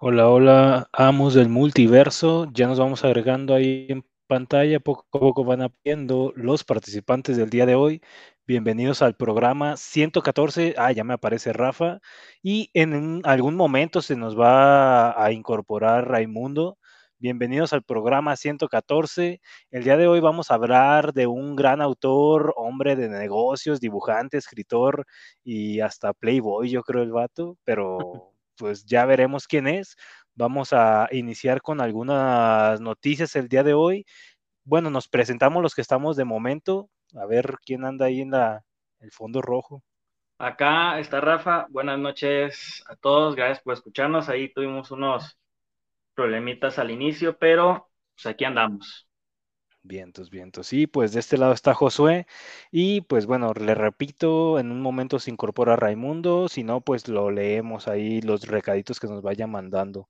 Hola, hola, amos del multiverso. Ya nos vamos agregando ahí en pantalla. Poco a poco van aprendiendo los participantes del día de hoy. Bienvenidos al programa 114. Ah, ya me aparece Rafa. Y en algún momento se nos va a incorporar Raimundo. Bienvenidos al programa 114. El día de hoy vamos a hablar de un gran autor, hombre de negocios, dibujante, escritor y hasta Playboy, yo creo el vato, pero pues ya veremos quién es. Vamos a iniciar con algunas noticias el día de hoy. Bueno, nos presentamos los que estamos de momento. A ver quién anda ahí en la, el fondo rojo. Acá está Rafa. Buenas noches a todos. Gracias por escucharnos. Ahí tuvimos unos problemitas al inicio, pero pues aquí andamos. Vientos, vientos. Sí, pues de este lado está Josué. Y pues bueno, le repito, en un momento se incorpora Raimundo. Si no, pues lo leemos ahí los recaditos que nos vaya mandando.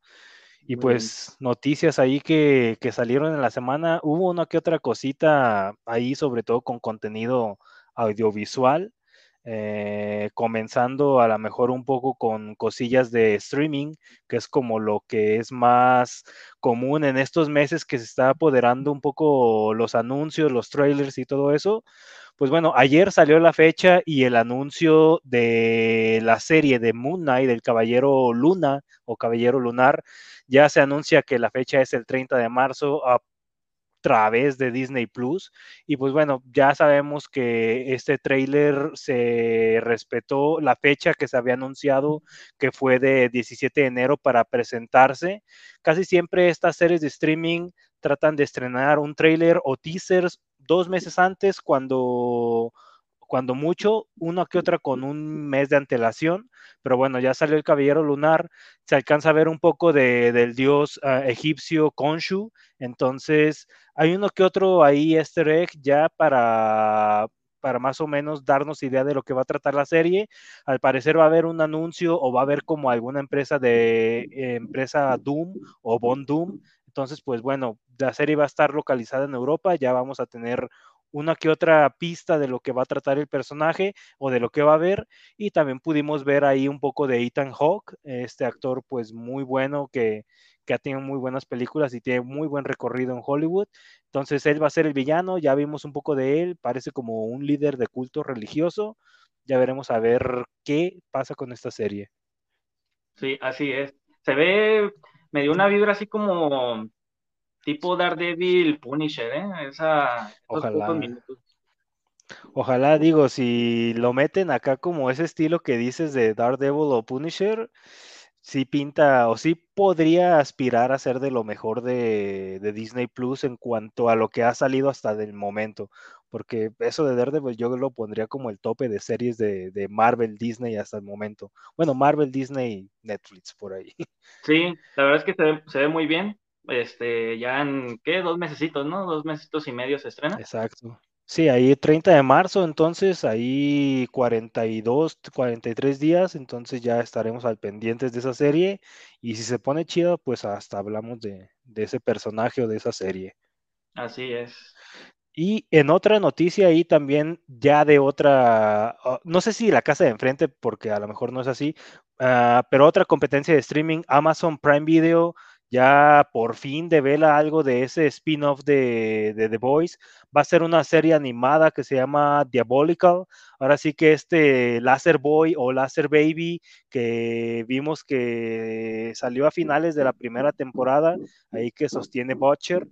Y Muy bien. pues noticias ahí que, que salieron en la semana. Hubo una que otra cosita ahí, sobre todo con contenido audiovisual. Eh, comenzando a lo mejor un poco con cosillas de streaming, que es como lo que es más común en estos meses que se está apoderando un poco los anuncios, los trailers y todo eso. Pues bueno, ayer salió la fecha y el anuncio de la serie de Moon Knight, del Caballero Luna o Caballero Lunar, ya se anuncia que la fecha es el 30 de marzo través de Disney Plus. Y pues bueno, ya sabemos que este tráiler se respetó la fecha que se había anunciado, que fue de 17 de enero para presentarse. Casi siempre estas series de streaming tratan de estrenar un tráiler o teasers dos meses antes cuando cuando mucho, una que otra con un mes de antelación, pero bueno, ya salió el Caballero Lunar, se alcanza a ver un poco de, del dios uh, egipcio Khonshu, entonces hay uno que otro ahí easter egg ya para, para más o menos darnos idea de lo que va a tratar la serie. Al parecer va a haber un anuncio o va a haber como alguna empresa de empresa Doom o Bond Doom. Entonces, pues bueno, la serie va a estar localizada en Europa, ya vamos a tener una que otra pista de lo que va a tratar el personaje o de lo que va a ver y también pudimos ver ahí un poco de Ethan Hawke, este actor pues muy bueno que, que ha tenido muy buenas películas y tiene muy buen recorrido en Hollywood. Entonces él va a ser el villano, ya vimos un poco de él, parece como un líder de culto religioso. Ya veremos a ver qué pasa con esta serie. Sí, así es. Se ve, me dio una vibra así como tipo Daredevil Punisher, ¿eh? Esa, Ojalá. minutos. Ojalá, digo, si lo meten acá como ese estilo que dices de Daredevil o Punisher, sí pinta o sí podría aspirar a ser de lo mejor de, de, Disney Plus en cuanto a lo que ha salido hasta el momento. Porque eso de Daredevil yo lo pondría como el tope de series de, de Marvel, Disney hasta el momento. Bueno, Marvel, Disney, Netflix, por ahí. Sí, la verdad es que se ve, se ve muy bien. Este, ya en, ¿qué? Dos mesecitos, ¿no? Dos mesecitos y medio se estrena. Exacto. Sí, ahí 30 de marzo, entonces ahí 42, 43 días, entonces ya estaremos al pendientes de esa serie y si se pone chido, pues hasta hablamos de, de ese personaje o de esa serie. Así es. Y en otra noticia ahí también ya de otra, uh, no sé si la casa de enfrente, porque a lo mejor no es así, uh, pero otra competencia de streaming, Amazon Prime Video ya por fin devela algo de ese spin-off de, The Boys. Va a ser una serie animada que se llama Diabolical. Ahora sí que este Laser Boy o Laser Baby que vimos que salió a finales de la primera temporada, ahí que sostiene Butcher,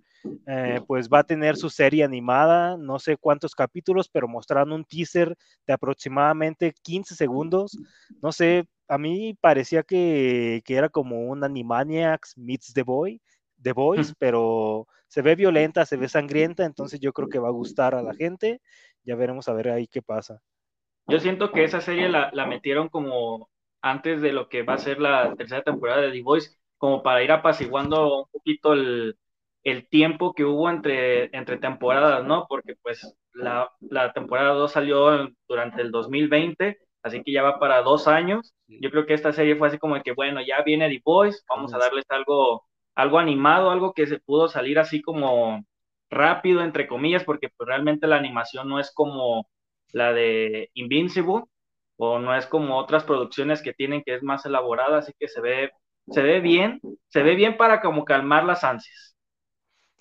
eh, pues va a tener su serie animada, no sé cuántos capítulos, pero mostrando un teaser de aproximadamente 15 segundos. No sé, a mí parecía que, que era como un Animaniacs meets The Boy, The Boys, pero se ve violenta, se ve sangrienta, entonces yo creo que va a gustar a la gente. Ya veremos a ver ahí qué pasa. Yo siento que esa serie la, la metieron como antes de lo que va a ser la tercera temporada de The Voice, como para ir apaciguando un poquito el, el tiempo que hubo entre, entre temporadas, ¿no? Porque pues la, la temporada 2 salió durante el 2020, así que ya va para dos años. Yo creo que esta serie fue así como que, bueno, ya viene The Voice, vamos a darles algo, algo animado, algo que se pudo salir así como rápido, entre comillas, porque pues realmente la animación no es como la de Invincible, o no es como otras producciones que tienen que es más elaborada, así que se ve, se ve bien. se ve bien para como calmar las ansias.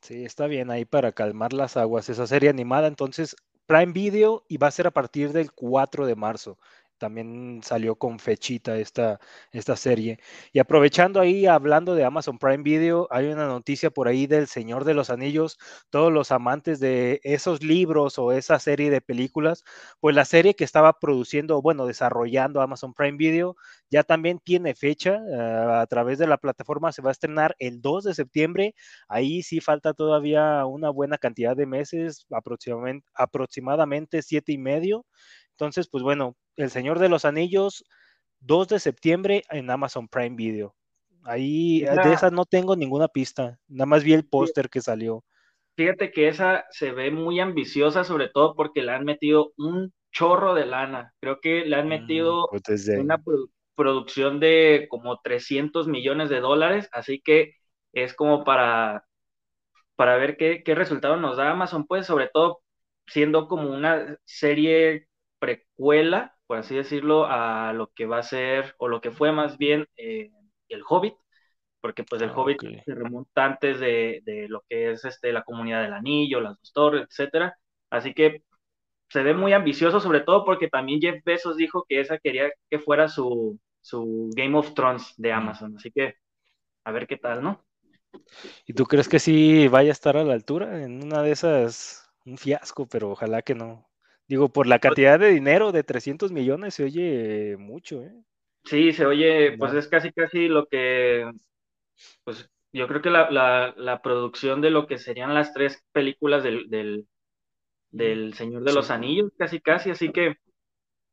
Sí, está bien ahí para calmar las aguas esa serie animada. Entonces, Prime Video y va a ser a partir del 4 de marzo también salió con fechita esta, esta serie. Y aprovechando ahí, hablando de Amazon Prime Video, hay una noticia por ahí del Señor de los Anillos, todos los amantes de esos libros o esa serie de películas, pues la serie que estaba produciendo, bueno, desarrollando Amazon Prime Video, ya también tiene fecha, uh, a través de la plataforma se va a estrenar el 2 de septiembre, ahí sí falta todavía una buena cantidad de meses, aproximadamente, aproximadamente siete y medio. Entonces, pues bueno, El Señor de los Anillos, 2 de septiembre en Amazon Prime Video. Ahí de esa no tengo ninguna pista, nada más vi el póster que salió. Fíjate que esa se ve muy ambiciosa, sobre todo porque le han metido un chorro de lana. Creo que le han mm, metido pues una producción de como 300 millones de dólares, así que es como para, para ver qué, qué resultado nos da Amazon, pues sobre todo siendo como una serie precuela, por así decirlo, a lo que va a ser, o lo que fue más bien eh, el Hobbit, porque pues el ah, Hobbit se remonta antes de, lo que es este, la comunidad del anillo, las dos torres, etcétera. Así que se ve muy ambicioso, sobre todo porque también Jeff Bezos dijo que esa quería que fuera su, su Game of Thrones de Amazon. Así que a ver qué tal, ¿no? ¿Y tú crees que sí vaya a estar a la altura? En una de esas, un fiasco, pero ojalá que no. Digo, por la pues cantidad de dinero de 300 millones se oye mucho, ¿eh? Sí, se oye, pues es casi casi lo que, pues yo creo que la, producción de lo que serían las tres películas del, del, Señor de los Anillos, casi casi, así que,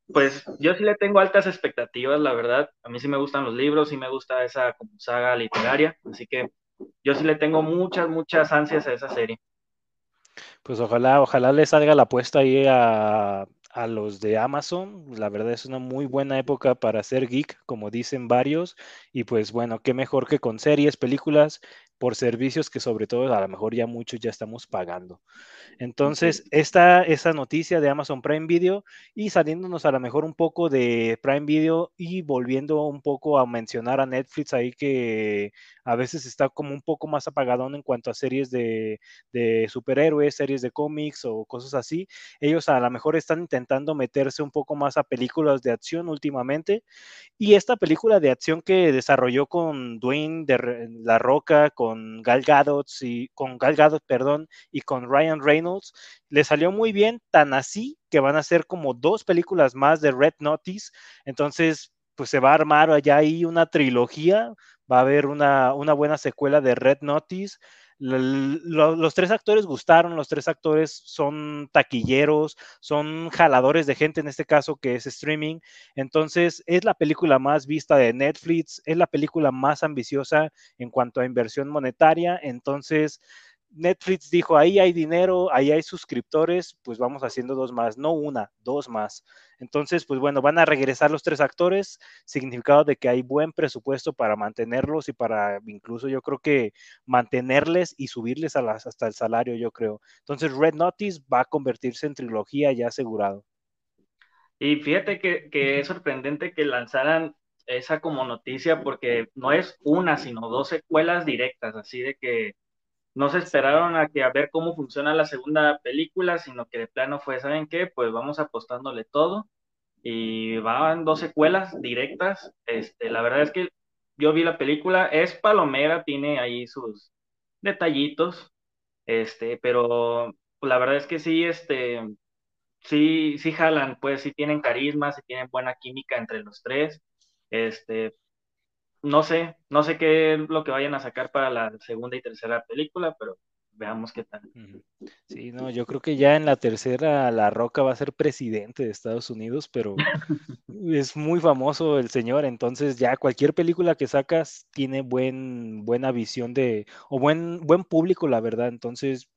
pues yo sí le tengo altas expectativas, la verdad, a mí sí me gustan los libros, sí me gusta esa como saga literaria, así que yo sí le tengo muchas, muchas ansias a esa serie. Pues ojalá, ojalá le salga la apuesta ahí a, a los de Amazon. La verdad es una muy buena época para ser geek, como dicen varios. Y pues bueno, qué mejor que con series, películas, por servicios que sobre todo a lo mejor ya muchos ya estamos pagando. Entonces, esta esa noticia de Amazon Prime Video y saliéndonos a lo mejor un poco de Prime Video y volviendo un poco a mencionar a Netflix ahí que a veces está como un poco más apagadón en cuanto a series de, de superhéroes, series de cómics o cosas así. Ellos a lo mejor están intentando meterse un poco más a películas de acción últimamente y esta película de acción que desarrolló con Dwayne de La Roca, con con Gal Gadot y con Gal Gadot, perdón, y con Ryan Reynolds, le salió muy bien, tan así que van a ser como dos películas más de Red Notice, entonces pues se va a armar allá ahí una trilogía, va a haber una, una buena secuela de Red Notice, los tres actores gustaron, los tres actores son taquilleros, son jaladores de gente en este caso que es streaming. Entonces es la película más vista de Netflix, es la película más ambiciosa en cuanto a inversión monetaria. Entonces Netflix dijo, ahí hay dinero, ahí hay suscriptores, pues vamos haciendo dos más, no una, dos más. Entonces, pues bueno, van a regresar los tres actores, significado de que hay buen presupuesto para mantenerlos y para incluso yo creo que mantenerles y subirles hasta el salario, yo creo. Entonces, Red Notice va a convertirse en trilogía ya asegurado. Y fíjate que es sorprendente que lanzaran esa como noticia porque no es una, sino dos secuelas directas, así de que no se esperaron a que a ver cómo funciona la segunda película, sino que de plano fue, ¿saben qué? Pues vamos apostándole todo y van dos secuelas directas. Este, la verdad es que yo vi la película, es palomera, tiene ahí sus detallitos, este, pero la verdad es que sí, este, sí, sí jalan, pues sí tienen carisma, sí tienen buena química entre los tres. Este, no sé, no sé qué es lo que vayan a sacar para la segunda y tercera película, pero veamos qué tal. Sí, no, yo creo que ya en la tercera La Roca va a ser presidente de Estados Unidos, pero es muy famoso el señor, entonces ya cualquier película que sacas tiene buen, buena visión de, o buen, buen público, la verdad, entonces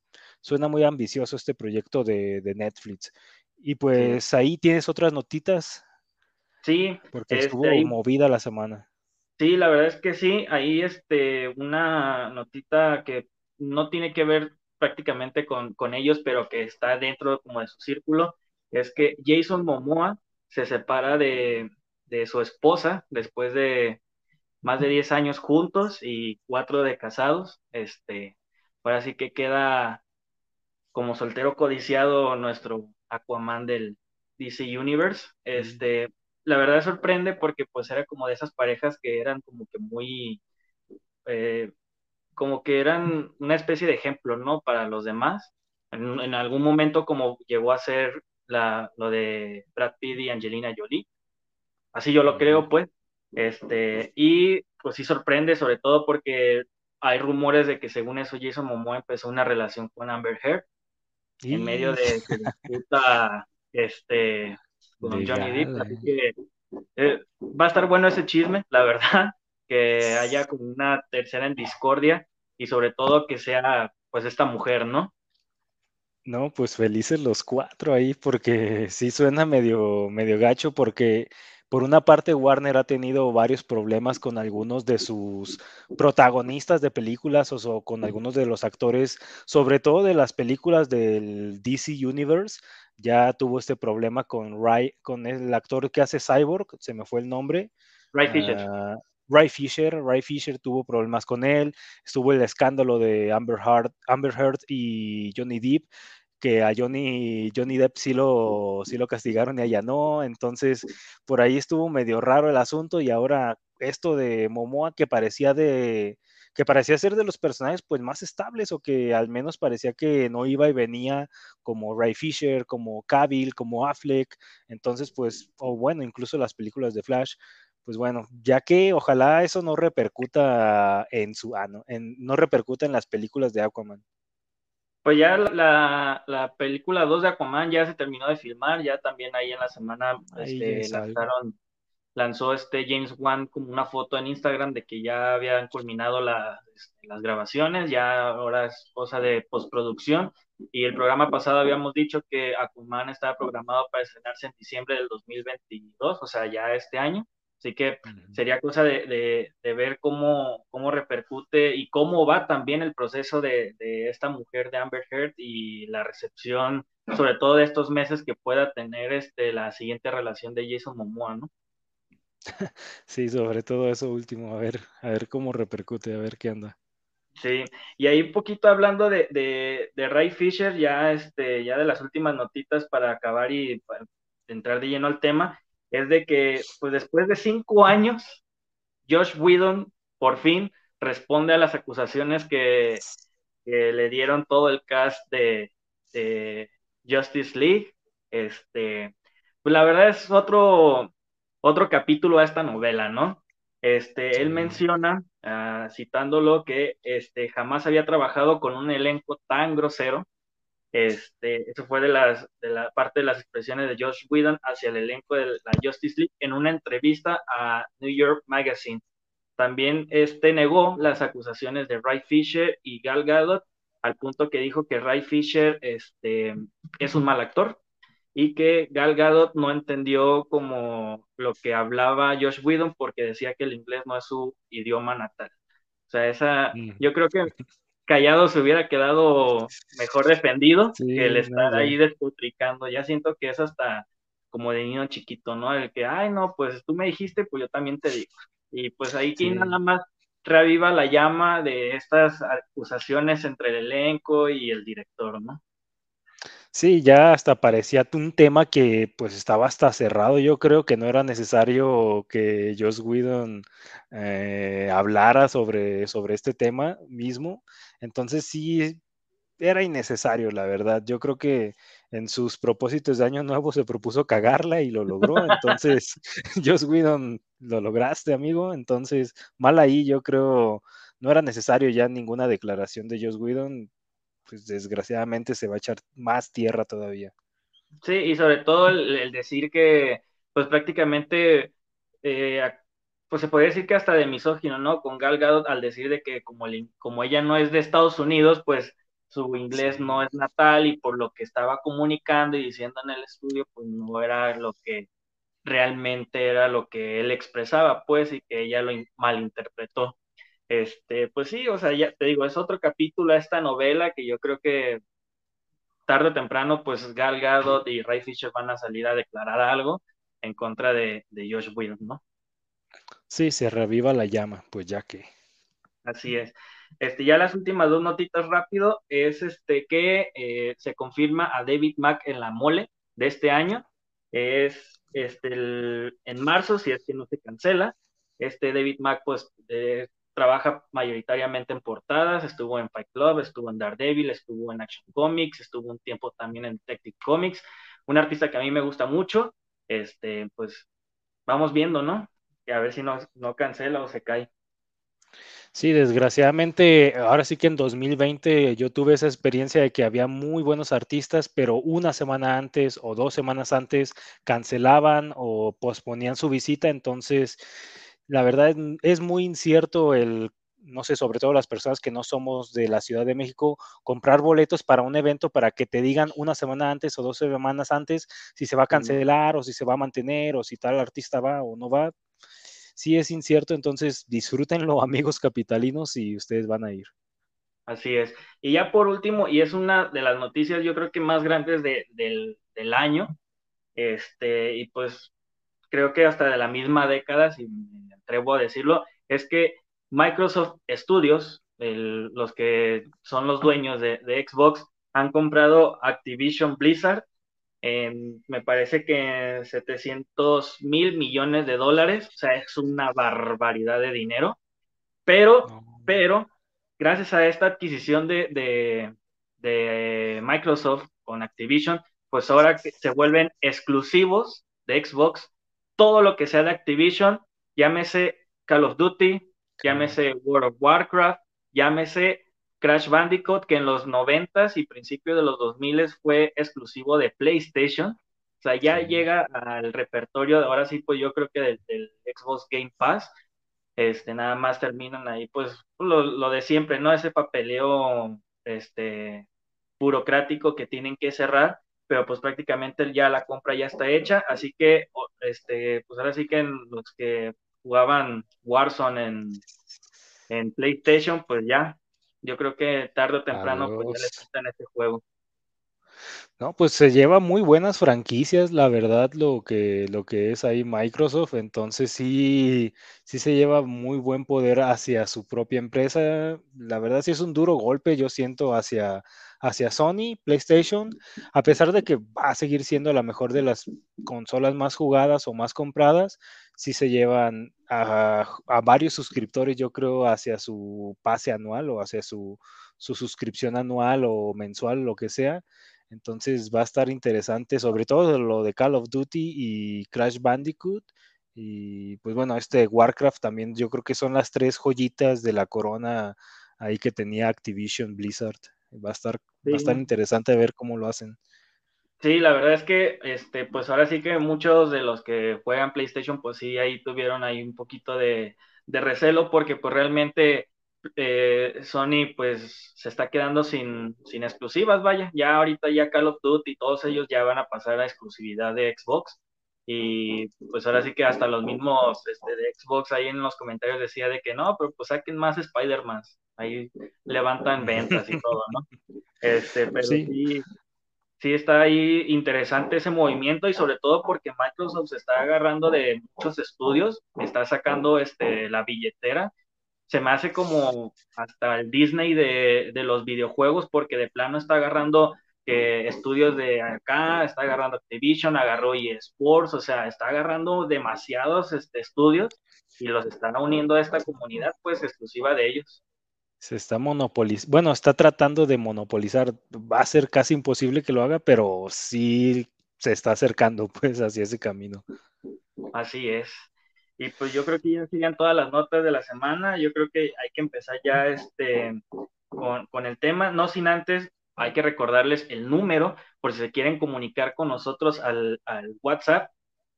suena muy ambicioso este proyecto de, Netflix. Y pues ahí tienes otras notitas. Sí. Porque estuvo movida la semana. Sí, la verdad es que sí. Ahí este, una notita que no tiene que ver prácticamente con, con ellos, pero que está dentro como de su círculo, es que Jason Momoa se separa de, de su esposa después de, más de 10 años juntos y cuatro de casados. Este, ahora sí que queda como soltero codiciado nuestro Aquaman del DC Universe. Este, la verdad sorprende porque pues era como de esas parejas que eran como que muy, eh, como que eran una especie de ejemplo, ¿no? Para los demás. En, algún momento como llegó a ser la, lo de Brad Pitt y Angelina Jolie. Así yo lo creo, pues. Este, y pues sí sorprende, sobre todo porque hay rumores de que según eso Jason Momoa empezó una relación con Amber Heard en medio de disputa este, con Johnny Depp. Así que eh, va a estar bueno ese chisme, la verdad, que haya como una tercera en discordia y sobre todo que sea pues esta mujer, ¿no? No, pues felices los cuatro ahí porque sí suena medio, medio gacho porque por una parte, Warner ha tenido varios problemas con algunos de sus protagonistas de películas o, con algunos de los actores, sobre todo de las películas del DC Universe. Ya tuvo este problema con, Ray, con el actor que hace Cyborg, se me fue el nombre. Ray Fisher. Uh, Ray Fisher, Ray Fisher tuvo problemas con él, estuvo el escándalo de Amber Heard, Amber Heard y Johnny Depp, que a Johnny, Johnny Depp sí lo, sí lo castigaron y a ella no. Entonces, por ahí estuvo medio raro el asunto y ahora esto de Momoa que parecía de que parecía ser de los personajes pues más estables o que al menos parecía que no iba y venía como Ray Fisher, como Cavill, como Affleck, entonces pues o bueno, incluso las películas de Flash, pues bueno, ya que ojalá eso no repercuta en su ano, en, no repercuta en las películas de Aquaman. Pues ya la, la, película 2 de Aquaman ya se terminó de filmar, ya también ahí en la semana este, lanzaron, lanzó este James Wan como una foto en Instagram de que ya habían culminado este, las grabaciones, ya ahora es cosa de postproducción. Y el programa pasado habíamos dicho que Aquaman estaba programado para estrenarse en diciembre del 2022, o sea, ya este año. Así que sería cosa de, ver cómo, cómo, repercute y cómo va también el proceso de, esta mujer de Amber Heard y la recepción, sobre todo de estos meses que pueda tener este, la siguiente relación de Jason Momoa, ¿no? Sí, sobre todo eso último, a ver, a ver cómo repercute, a ver qué anda. Sí, y ahí un poquito hablando de, de, Ray Fisher, ya, este, ya de las últimas notitas para acabar y entrar de lleno al tema, es de que, pues después de cinco años, Josh Whedon por fin responde a las acusaciones que, le dieron todo el cast de, Justice League. Este, pues la verdad es otro, otro capítulo a esta novela, ¿no? Este, él menciona, uh, citándolo, que este, jamás había trabajado con un elenco tan grosero este, eso fue de, las, de la parte de las expresiones de Josh Whedon hacia el elenco de la Justice League en una entrevista a New York Magazine. También este negó las acusaciones de Ray Fisher y Gal Gadot, al punto que dijo que Ray Fisher este, es un mal actor y que Gal Gadot no entendió como lo que hablaba Josh Whedon porque decía que el inglés no es su idioma natal. O sea, esa, mm. yo creo que Callado se hubiera quedado mejor defendido que el estar ahí despotricando. Ya siento que es hasta como de niño chiquito, ¿no? El que, ay, no, pues tú me dijiste, pues yo también te digo. Y pues ahí que nada más reviva la llama de estas acusaciones entre el elenco y el director, ¿no? Sí, ya hasta parecía un tema que pues estaba hasta cerrado. Yo creo que no era necesario que Joss Whedon eh, hablara sobre, sobre este tema mismo. Entonces sí, era innecesario, la verdad. Yo creo que en sus propósitos de año nuevo se propuso cagarla y lo logró. Entonces, Joss Whedon, lo lograste, amigo. Entonces, mal ahí, yo creo, no era necesario ya ninguna declaración de Joss Whedon pues desgraciadamente se va a echar más tierra todavía. Sí, y sobre todo el, decir que, pues prácticamente, eh, pues se podría decir que hasta de misógino, ¿no? Con Gal Gadot al decir de que como, como ella no es de Estados Unidos, pues su inglés no es natal y por lo que estaba comunicando y diciendo en el estudio, pues no era lo que realmente era lo que él expresaba, pues, y que ella lo malinterpretó. Este, pues sí, o sea, ya te digo, es otro capítulo a esta novela que yo creo que tarde o temprano, pues Gal Gadot y Ray Fisher van a salir a declarar algo en contra de, de Josh Whedon, ¿no? Sí, se reviva la llama, pues ya que. Así es. Este, ya las últimas dos notitas rápido es este que eh, se confirma a David Mack en la mole de este año. Es este, en marzo, si es que no se cancela. Este David Mack, pues, eh, trabaja mayoritariamente en portadas, estuvo en Fight Club, estuvo en Daredevil, estuvo en Action Comics, estuvo un tiempo también en Detective Comics. Un artista que a mí me gusta mucho. Este, pues, vamos viendo, ¿no? a ver si no, no cancela o se cae. Sí, desgraciadamente, ahora sí que en 2020 yo tuve esa experiencia de que había muy buenos artistas, pero una semana antes o dos semanas antes cancelaban o posponían su visita, entonces la verdad es muy incierto el, no sé, sobre todo las personas que no somos de la Ciudad de México, comprar boletos para un evento para que te digan una semana antes o dos semanas antes si se va a cancelar o si se va a mantener o si tal artista va o no va sí es incierto, entonces disfrútenlo amigos capitalinos y ustedes van a ir. Así es. Y ya por último, y es una de las noticias yo creo que más grandes del, del, año, este, y pues creo que hasta de la misma década, si me atrevo a decirlo, es que Microsoft Studios, los que son los dueños de, de, Xbox, han comprado Activision Blizzard me parece que 700 mil millones de dólares, o sea, es una barbaridad de dinero, pero, pero, gracias a esta adquisición de, de, Microsoft con Activision, pues ahora se vuelven exclusivos de Xbox, todo lo que sea de Activision, llámese Call of Duty, llámese World of Warcraft, llámese Crash Bandicoot, que en los 90 y principios de los 2000 fue exclusivo de PlayStation. O sea, ya llega al repertorio, ahora sí, pues yo creo que del, Xbox Game Pass. Este, nada más terminan ahí, pues lo, de siempre, ¿no? Ese papeleo este, burocrático que tienen que cerrar, pero pues prácticamente ya la compra ya está hecha, así que, este, pues ahora sí que los que jugaban Warzone en, en PlayStation, pues ya yo creo que tarde o temprano pues, ya les en este juego. No, pues se lleva muy buenas franquicias, la verdad, lo que, lo que es ahí Microsoft. Entonces sí, sí se lleva muy buen poder hacia su propia empresa. La verdad sí es un duro golpe, yo siento, hacia, hacia Sony, PlayStation, a pesar de que va a seguir siendo la mejor de las consolas más jugadas o más compradas, sí se llevan a, varios suscriptores, yo creo, hacia su pase anual o hacia su, su suscripción anual o mensual, lo que sea entonces va a estar interesante, sobre todo lo de Call of Duty y Crash Bandicoot. Y pues bueno, este Warcraft también yo creo que son las tres joyitas de la corona ahí que tenía Activision Blizzard. Va a estar, va a estar interesante ver cómo lo hacen. Sí, la verdad es que, este, pues ahora sí que muchos de los que juegan PlayStation, pues sí, ahí tuvieron ahí un poquito de, de recelo, porque pues realmente eh, Sony pues se está quedando sin, sin exclusivas, vaya, ya ahorita ya Call of Duty y todos ellos ya van a pasar a exclusividad de Xbox. Y pues ahora sí que hasta los mismos este, de Xbox ahí en los comentarios decía de que no, pero pues saquen más Spider-Man, ahí levantan ventas y todo, ¿no? Este, pero sí. sí, está ahí interesante ese movimiento y sobre todo porque Microsoft se está agarrando de muchos estudios, está sacando este, la billetera se me hace como hasta el Disney de, los videojuegos, porque de plano está agarrando eh, estudios de acá, está agarrando Activision, agarró eSports, o sea, está agarrando demasiados este, estudios y los están uniendo a esta comunidad, pues exclusiva de ellos. Se está monopolizando, bueno, está tratando de monopolizar, va a ser casi imposible que lo haga, pero sí se está acercando pues hacia ese camino. Así es. Y pues yo creo que ya siguen todas las notas de la semana. Yo creo que hay que empezar ya este, con, con el tema. No sin antes, hay que recordarles el número por si se quieren comunicar con nosotros al, al WhatsApp,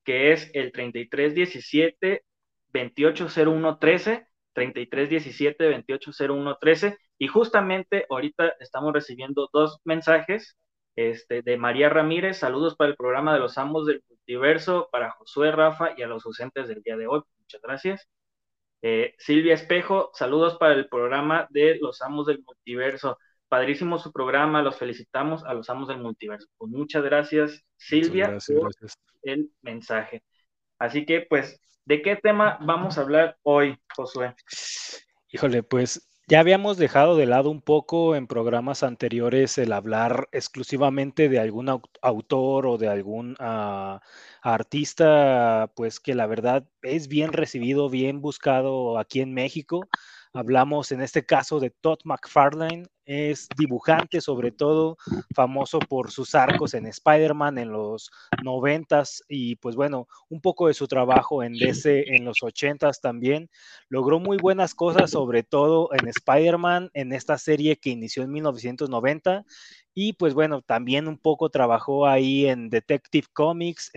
que es el 3317 280113. 3317 280113 y justamente ahorita estamos recibiendo dos mensajes este, de María Ramírez, saludos para el programa de los amos del multiverso, para Josué Rafa y a los ausentes del día de hoy. Muchas gracias. Eh, Silvia Espejo, saludos para el programa de los amos del multiverso. Padrísimo su programa, los felicitamos a los amos del multiverso. Pues muchas gracias, Silvia, por el mensaje. Así que, pues, ¿de qué tema vamos a hablar hoy, Josué? Híjole, pues ya habíamos dejado de lado un poco en programas anteriores el hablar exclusivamente de algún autor o de algún uh, artista, pues que la verdad es bien recibido, bien buscado aquí en México. Hablamos en este caso de Todd McFarlane, es dibujante sobre todo, famoso por sus arcos en Spider-Man en los noventas y pues bueno, un poco de su trabajo en DC en los ochentas también. Logró muy buenas cosas, sobre todo en Spider-Man, en esta serie que inició en 1990 y pues bueno, también un poco trabajó ahí en Detective Comics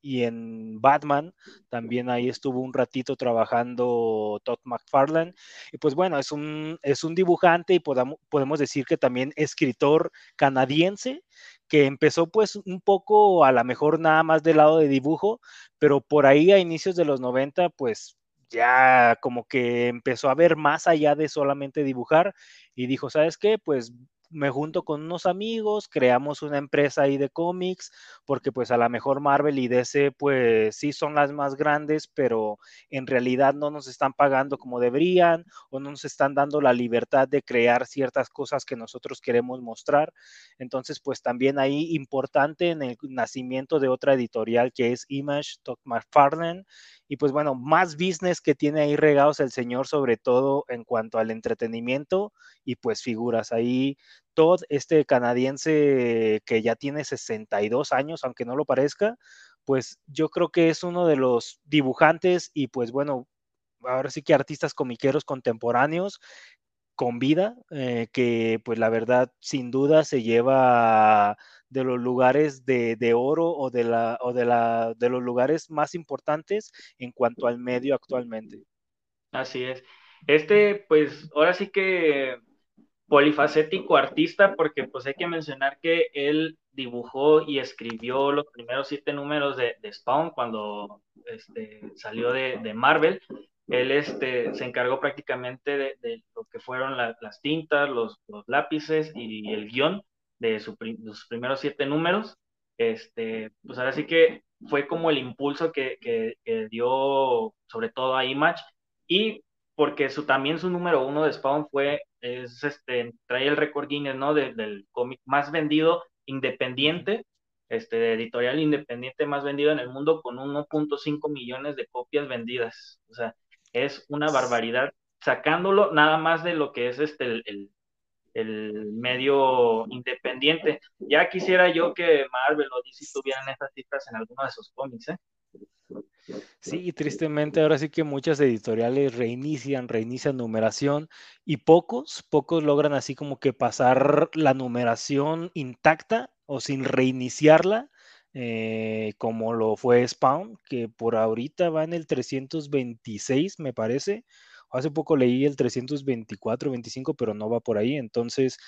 y en Batman. También ahí estuvo un ratito trabajando Todd McFarlane. Y pues bueno, es un, es un dibujante y podamos, podemos decir que también escritor canadiense que empezó pues un poco a lo mejor nada más del lado de dibujo, pero por ahí a inicios de los 90 pues ya como que empezó a ver más allá de solamente dibujar y dijo, ¿sabes qué? Pues me junto con unos amigos, creamos una empresa ahí de cómics, porque pues a lo mejor Marvel y DC pues sí son las más grandes, pero en realidad no nos están pagando como deberían o no nos están dando la libertad de crear ciertas cosas que nosotros queremos mostrar. Entonces pues también ahí importante en el nacimiento de otra editorial que es Image, McFarlane, y pues bueno, más business que tiene ahí regados el señor, sobre todo en cuanto al entretenimiento y pues figuras. Ahí Todd, este canadiense que ya tiene 62 años, aunque no lo parezca, pues yo creo que es uno de los dibujantes y pues bueno, ahora sí que artistas comiqueros contemporáneos con vida, eh, que pues la verdad sin duda se lleva de los lugares de, de, oro o, de, la, o de, la, de los lugares más importantes en cuanto al medio actualmente. Así es. Este, pues ahora sí que polifacético artista, porque pues hay que mencionar que él dibujó y escribió los primeros siete números de, de Spawn cuando este, salió de, de Marvel él este, se encargó prácticamente de, lo que fueron las tintas, los, lápices y el guion de, sus primeros siete números. Este, pues ahora sí que fue como el impulso que, dio sobre todo a Image y porque su, también su número uno de Spawn fue, es este, trae el récord Guinness, ¿no? del cómic más vendido independiente, este, editorial independiente más vendido en el mundo con 1.5 millones de copias vendidas. O sea, es una barbaridad, sacándolo nada más de lo que es este el, medio independiente. Ya quisiera yo que Marvel o DC tuvieran estas cifras en alguno de sus cómics, ¿eh? Sí, tristemente ahora sí que muchas editoriales reinician, reinician numeración y pocos, pocos logran así como que pasar la numeración intacta o sin reiniciarla eh, como lo fue Spawn, que por ahorita va en el 326, me parece. Hace poco leí el 324, 25, pero no va por ahí. Entonces,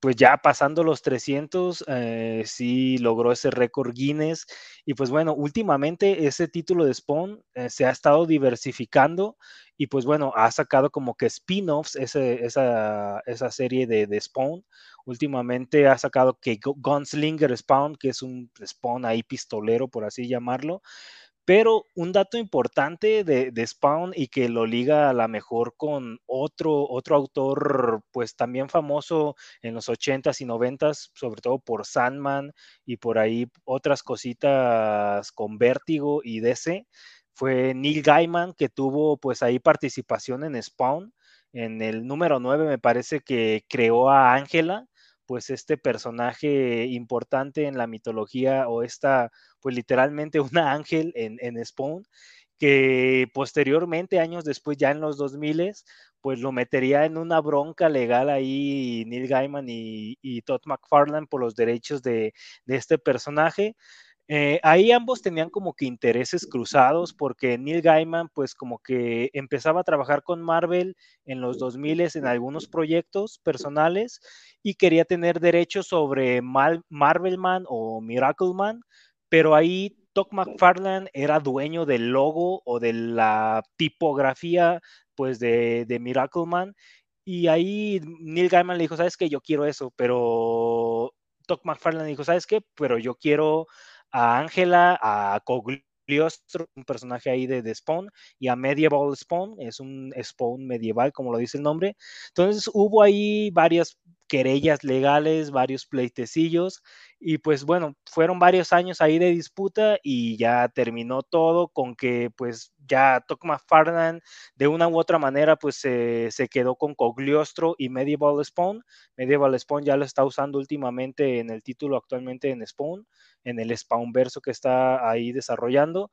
pues ya pasando los 300, eh, sí logró ese récord Guinness. Y pues bueno, últimamente ese título de Spawn eh, se ha estado diversificando y pues bueno, ha sacado como que spin-offs esa, esa, serie de, de, Spawn. Últimamente ha sacado que Gunslinger Spawn, que es un Spawn ahí pistolero, por así llamarlo. Pero un dato importante de, Spawn y que lo liga a la mejor con otro, otro autor, pues también famoso en los 80s y 90s, sobre todo por Sandman y por ahí otras cositas con Vértigo y DC, fue Neil Gaiman, que tuvo pues ahí participación en Spawn. En el número 9 me parece que creó a Ángela, pues este personaje importante en la mitología o esta, pues literalmente una ángel en, en Spawn, que posteriormente, años después, ya en los 2000, pues lo metería en una bronca legal ahí Neil Gaiman y, y Todd McFarlane por los derechos de, de este personaje. Eh, ahí ambos tenían como que intereses cruzados porque Neil Gaiman pues como que empezaba a trabajar con Marvel en los 2000 en algunos proyectos personales y quería tener derechos sobre Marvelman o Miracleman, pero ahí Todd McFarlane era dueño del logo o de la tipografía pues de, de Miracleman y ahí Neil Gaiman le dijo, sabes que yo quiero eso, pero Todd McFarlane dijo, sabes qué, pero yo quiero a Ángela, a Cogliostro, un personaje ahí de, de, Spawn, y a Medieval Spawn, es un Spawn medieval, como lo dice el nombre. Entonces hubo ahí varias querellas legales, varios pleitecillos, y pues bueno, fueron varios años ahí de disputa y ya terminó todo con que pues ya Todd McFarlane de una u otra manera pues se, se quedó con Cogliostro y Medieval Spawn. Medieval Spawn ya lo está usando últimamente en el título actualmente en Spawn, en el Spawn verso que está ahí desarrollando.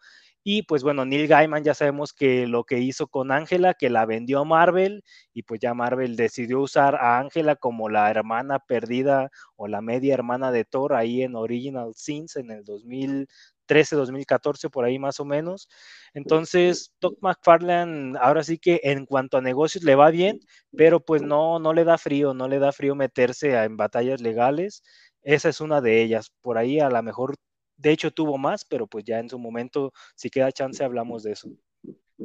Y pues bueno, Neil Gaiman ya sabemos que lo que hizo con Ángela, que la vendió a Marvel, y pues ya Marvel decidió usar a Ángela como la hermana perdida o la media hermana de Thor ahí en Original Scenes en el 2013, 2014, por ahí más o menos. Entonces, Doc McFarlane ahora sí que en cuanto a negocios le va bien, pero pues no, no le da frío, no le da frío meterse en batallas legales. Esa es una de ellas. Por ahí a lo mejor de hecho, tuvo más, pero pues ya en su momento, si queda chance, hablamos de eso.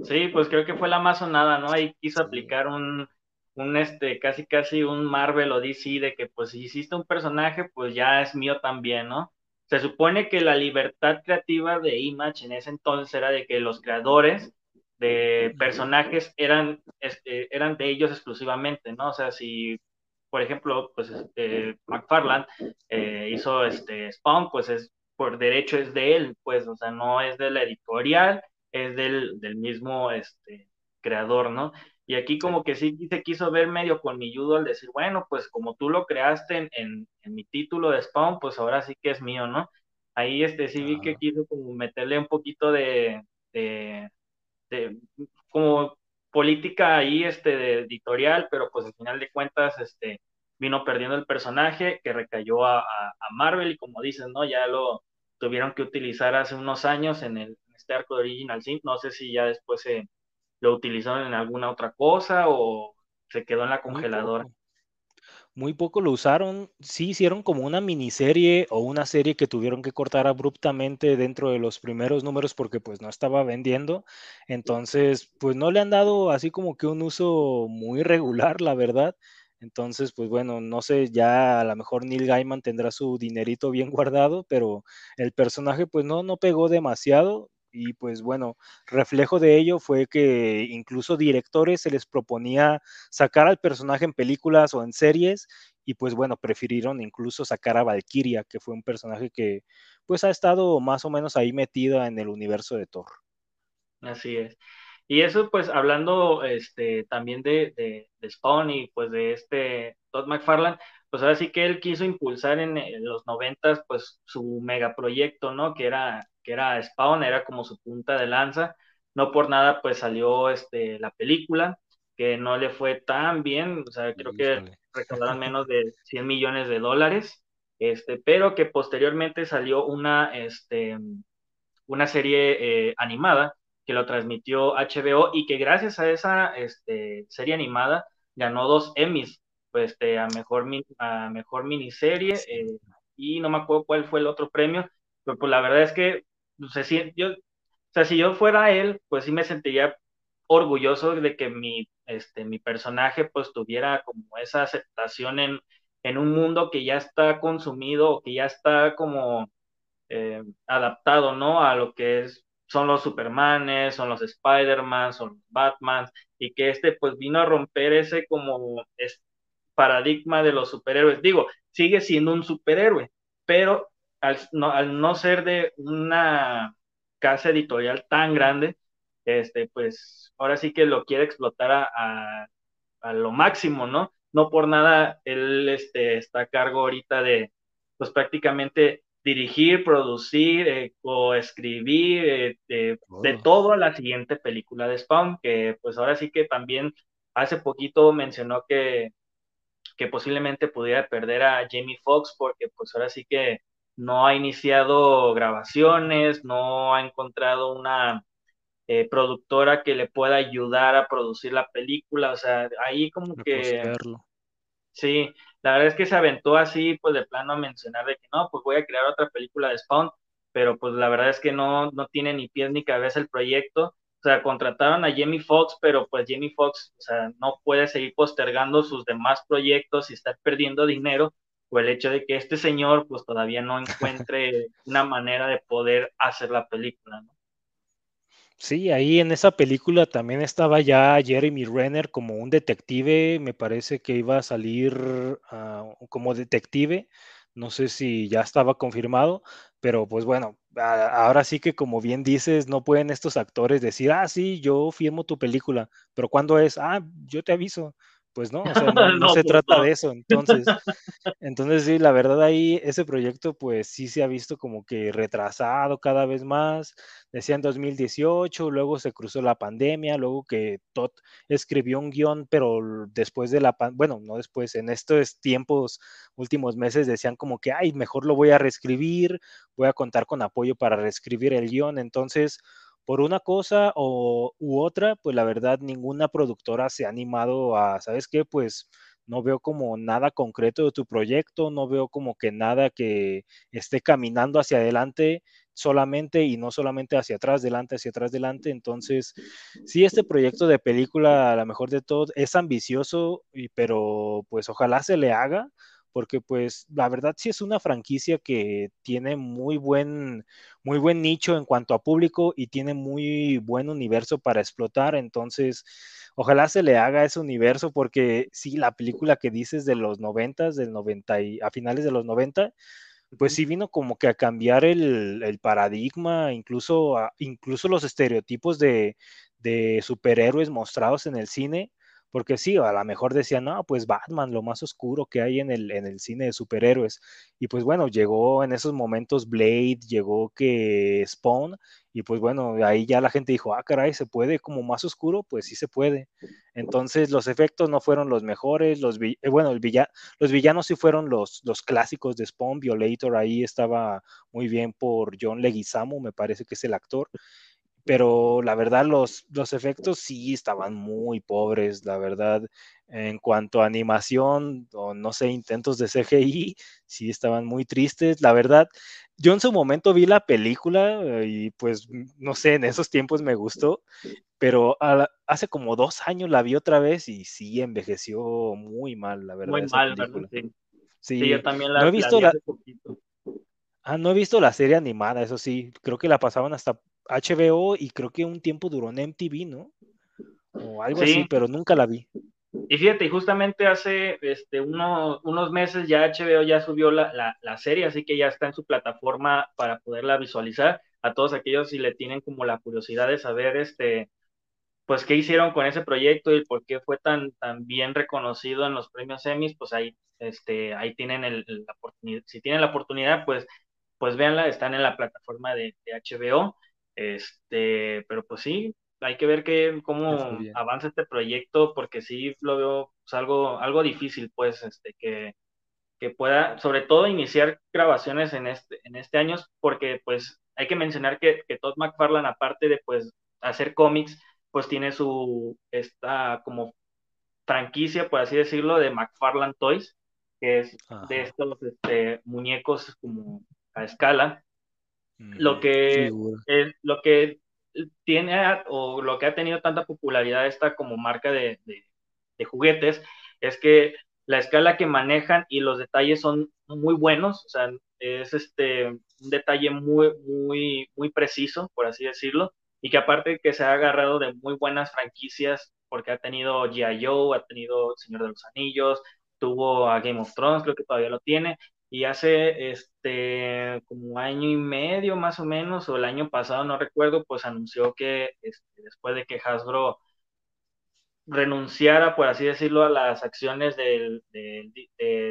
Sí, pues creo que fue la más sonada, ¿no? Ahí quiso aplicar un, un este, casi casi un Marvel o DC de que pues si hiciste un personaje, pues ya es mío también, ¿no? Se supone que la libertad creativa de Image en ese entonces era de que los creadores de personajes eran, este, eran de ellos exclusivamente, ¿no? O sea, si, por ejemplo, pues este, McFarland eh, hizo este Spawn, pues es por derecho es de él, pues, o sea, no es de la editorial, es del, del mismo este, creador, ¿no? Y aquí como que sí se quiso ver medio colmilludo al decir, bueno, pues como tú lo creaste en, en, mi título de Spawn, pues ahora sí que es mío, ¿no? Ahí este sí vi que quiso como meterle un poquito de, de, de, como política ahí este de editorial, pero pues al final de cuentas este vino perdiendo el personaje que recayó a, a, a Marvel y como dices, ¿no? Ya lo, tuvieron que utilizar hace unos años en, el, este arco de Original Sin. No sé si ya después se lo utilizaron en alguna otra cosa o se quedó en la congeladora. Muy poco. lo usaron. Sí hicieron como una miniserie o una serie que tuvieron que cortar abruptamente dentro de los primeros números porque pues no estaba vendiendo. Entonces, pues no le han dado así como que un uso muy regular, la verdad. Entonces, pues bueno, no sé, ya a lo mejor Neil Gaiman tendrá su dinerito bien guardado, pero el personaje pues no, no pegó demasiado y pues bueno, reflejo de ello fue que incluso directores se les proponía sacar al personaje en películas o en series y pues bueno, prefirieron incluso sacar a Valkyria, que fue un personaje que pues ha estado más o menos ahí metida en el universo de Thor. Así es. Y eso, pues, hablando este, también de, de, Spawn y pues de este Todd McFarlane, pues ahora sí que él quiso impulsar en, los noventas, pues, su megaproyecto, ¿no? Que era, que era Spawn, era como su punta de lanza. No por nada, pues, salió este, la película, que no le fue tan bien, o sea, creo que recaudaron menos de 100 millones de dólares, este, pero que posteriormente salió una, este, una serie eh, animada que lo transmitió HBO y que gracias a esa este, serie animada ganó dos Emmys, pues este, a mejor, a mejor miniserie eh, y no me acuerdo cuál fue el otro premio, pero pues la verdad es que no sé si yo, o sea, si yo fuera él, pues sí me sentiría orgulloso de que mi, este, mi personaje pues tuviera como esa aceptación en, en un mundo que ya está consumido, que ya está como eh, adaptado, ¿no? A lo que es son los Supermanes, son los Spider-Man, son los Batman, y que este pues vino a romper ese como paradigma de los superhéroes. Digo, sigue siendo un superhéroe, pero al no, al no ser de una casa editorial tan grande, este, pues ahora sí que lo quiere explotar a, a, lo máximo, ¿no? No por nada él este, está a cargo ahorita de, pues prácticamente dirigir, producir, eh, coescribir, eh, de oh. todo la siguiente película de Spawn, que pues ahora sí que también hace poquito mencionó que, que posiblemente pudiera perder a Jamie Foxx porque pues ahora sí que no ha iniciado grabaciones, no ha encontrado una eh, productora que le pueda ayudar a producir la película, o sea, ahí como que... Sí, la verdad es que se aventó así, pues de plano a mencionar de que no, pues voy a crear otra película de Spawn, pero pues la verdad es que no, no tiene ni pies ni cabeza el proyecto. O sea, contrataron a Jamie Foxx, pero pues Jamie Foxx, o sea, no puede seguir postergando sus demás proyectos y estar perdiendo dinero por el hecho de que este señor pues todavía no encuentre una manera de poder hacer la película, ¿no? Sí, ahí en esa película también estaba ya Jeremy Renner como un detective, me parece que iba a salir uh, como detective, no sé si ya estaba confirmado, pero pues bueno, ahora sí que como bien dices, no pueden estos actores decir, ah, sí, yo firmo tu película, pero ¿cuándo es? Ah, yo te aviso. Pues no, o sea, no, no, se pues trata de eso. Entonces, entonces sí, la verdad ahí ese proyecto pues sí se ha visto como que retrasado cada vez más. Decían 2018, luego se cruzó la pandemia, luego que Todd escribió un guion, pero después de la pandemia, bueno, no después, en estos tiempos, últimos meses decían como que, ay, mejor lo voy a reescribir, voy a contar con apoyo para reescribir el guion. Entonces, por una cosa o, u otra, pues la verdad ninguna productora se ha animado a, ¿sabes qué? Pues no veo como nada concreto de tu proyecto, no veo como que nada que esté caminando hacia adelante solamente y no solamente hacia atrás, delante, hacia atrás, delante. Entonces, sí, este proyecto de película, a lo mejor de todo, es ambicioso, pero pues ojalá se le haga porque pues la verdad sí es una franquicia que tiene muy buen, muy buen nicho en cuanto a público y tiene muy buen universo para explotar, entonces ojalá se le haga ese universo porque sí, la película que dices de los noventas, del 90 y a finales de los 90, pues sí vino como que a cambiar el, el paradigma, incluso, incluso los estereotipos de, de superhéroes mostrados en el cine porque sí, a lo mejor decían, no, pues Batman, lo más oscuro que hay en el, en el cine de superhéroes. Y pues bueno, llegó en esos momentos Blade, llegó que Spawn, y pues bueno, ahí ya la gente dijo, ah, caray, ¿se puede como más oscuro? Pues sí se puede. Entonces los efectos no fueron los mejores, los, eh, bueno, los villanos sí fueron los, los clásicos de Spawn, Violator, ahí estaba muy bien por John Leguizamo, me parece que es el actor pero la verdad los, los efectos sí estaban muy pobres, la verdad, en cuanto a animación o no sé, intentos de CGI, sí estaban muy tristes, la verdad. Yo en su momento vi la película eh, y pues no sé, en esos tiempos me gustó, pero hace como dos años la vi otra vez y sí envejeció muy mal, la verdad. Muy mal, ¿verdad? Sí. yo también la, no he visto la, Ah, no he visto la serie animada, eso sí. Creo que la pasaban hasta HBO y creo que un tiempo duró en MTV, ¿no? O algo así, pero nunca la vi. Y fíjate, justamente hace este, unos meses ya HBO ya subió la, la, serie, así que ya está en su plataforma para poderla visualizar. A todos aquellos si le tienen como la curiosidad de saber este, pues qué hicieron con ese proyecto y por qué fue tan, tan bien reconocido en los premios Emmys, pues ahí, este, ahí tienen el, la oportunidad, si tienen la oportunidad, pues pues véanla, están en la plataforma de, HBO. Este, pero pues sí, hay que ver que, cómo avanza este proyecto, porque sí lo veo pues, algo, algo difícil, pues, este, que, que pueda, sobre todo, iniciar grabaciones en este, en este año, porque pues hay que mencionar que, que Todd McFarlane, aparte de pues hacer cómics, pues tiene su, esta como franquicia, por así decirlo, de McFarlane Toys, que es de estos este, muñecos como a escala. Lo que, es, lo que tiene o lo que ha tenido tanta popularidad esta como marca de, de, juguetes es que la escala que manejan y los detalles son muy buenos, o sea, es este un detalle muy, muy, muy preciso, por así decirlo, y que aparte que se ha agarrado de muy buenas franquicias, porque ha tenido G.I. Joe, ha tenido Señor de los Anillos, tuvo a Game of Thrones, creo que todavía lo tiene, y hace este como año y medio más o menos, o el año pasado, no recuerdo, pues anunció que este, después de que Hasbro renunciara, por así decirlo, a las acciones de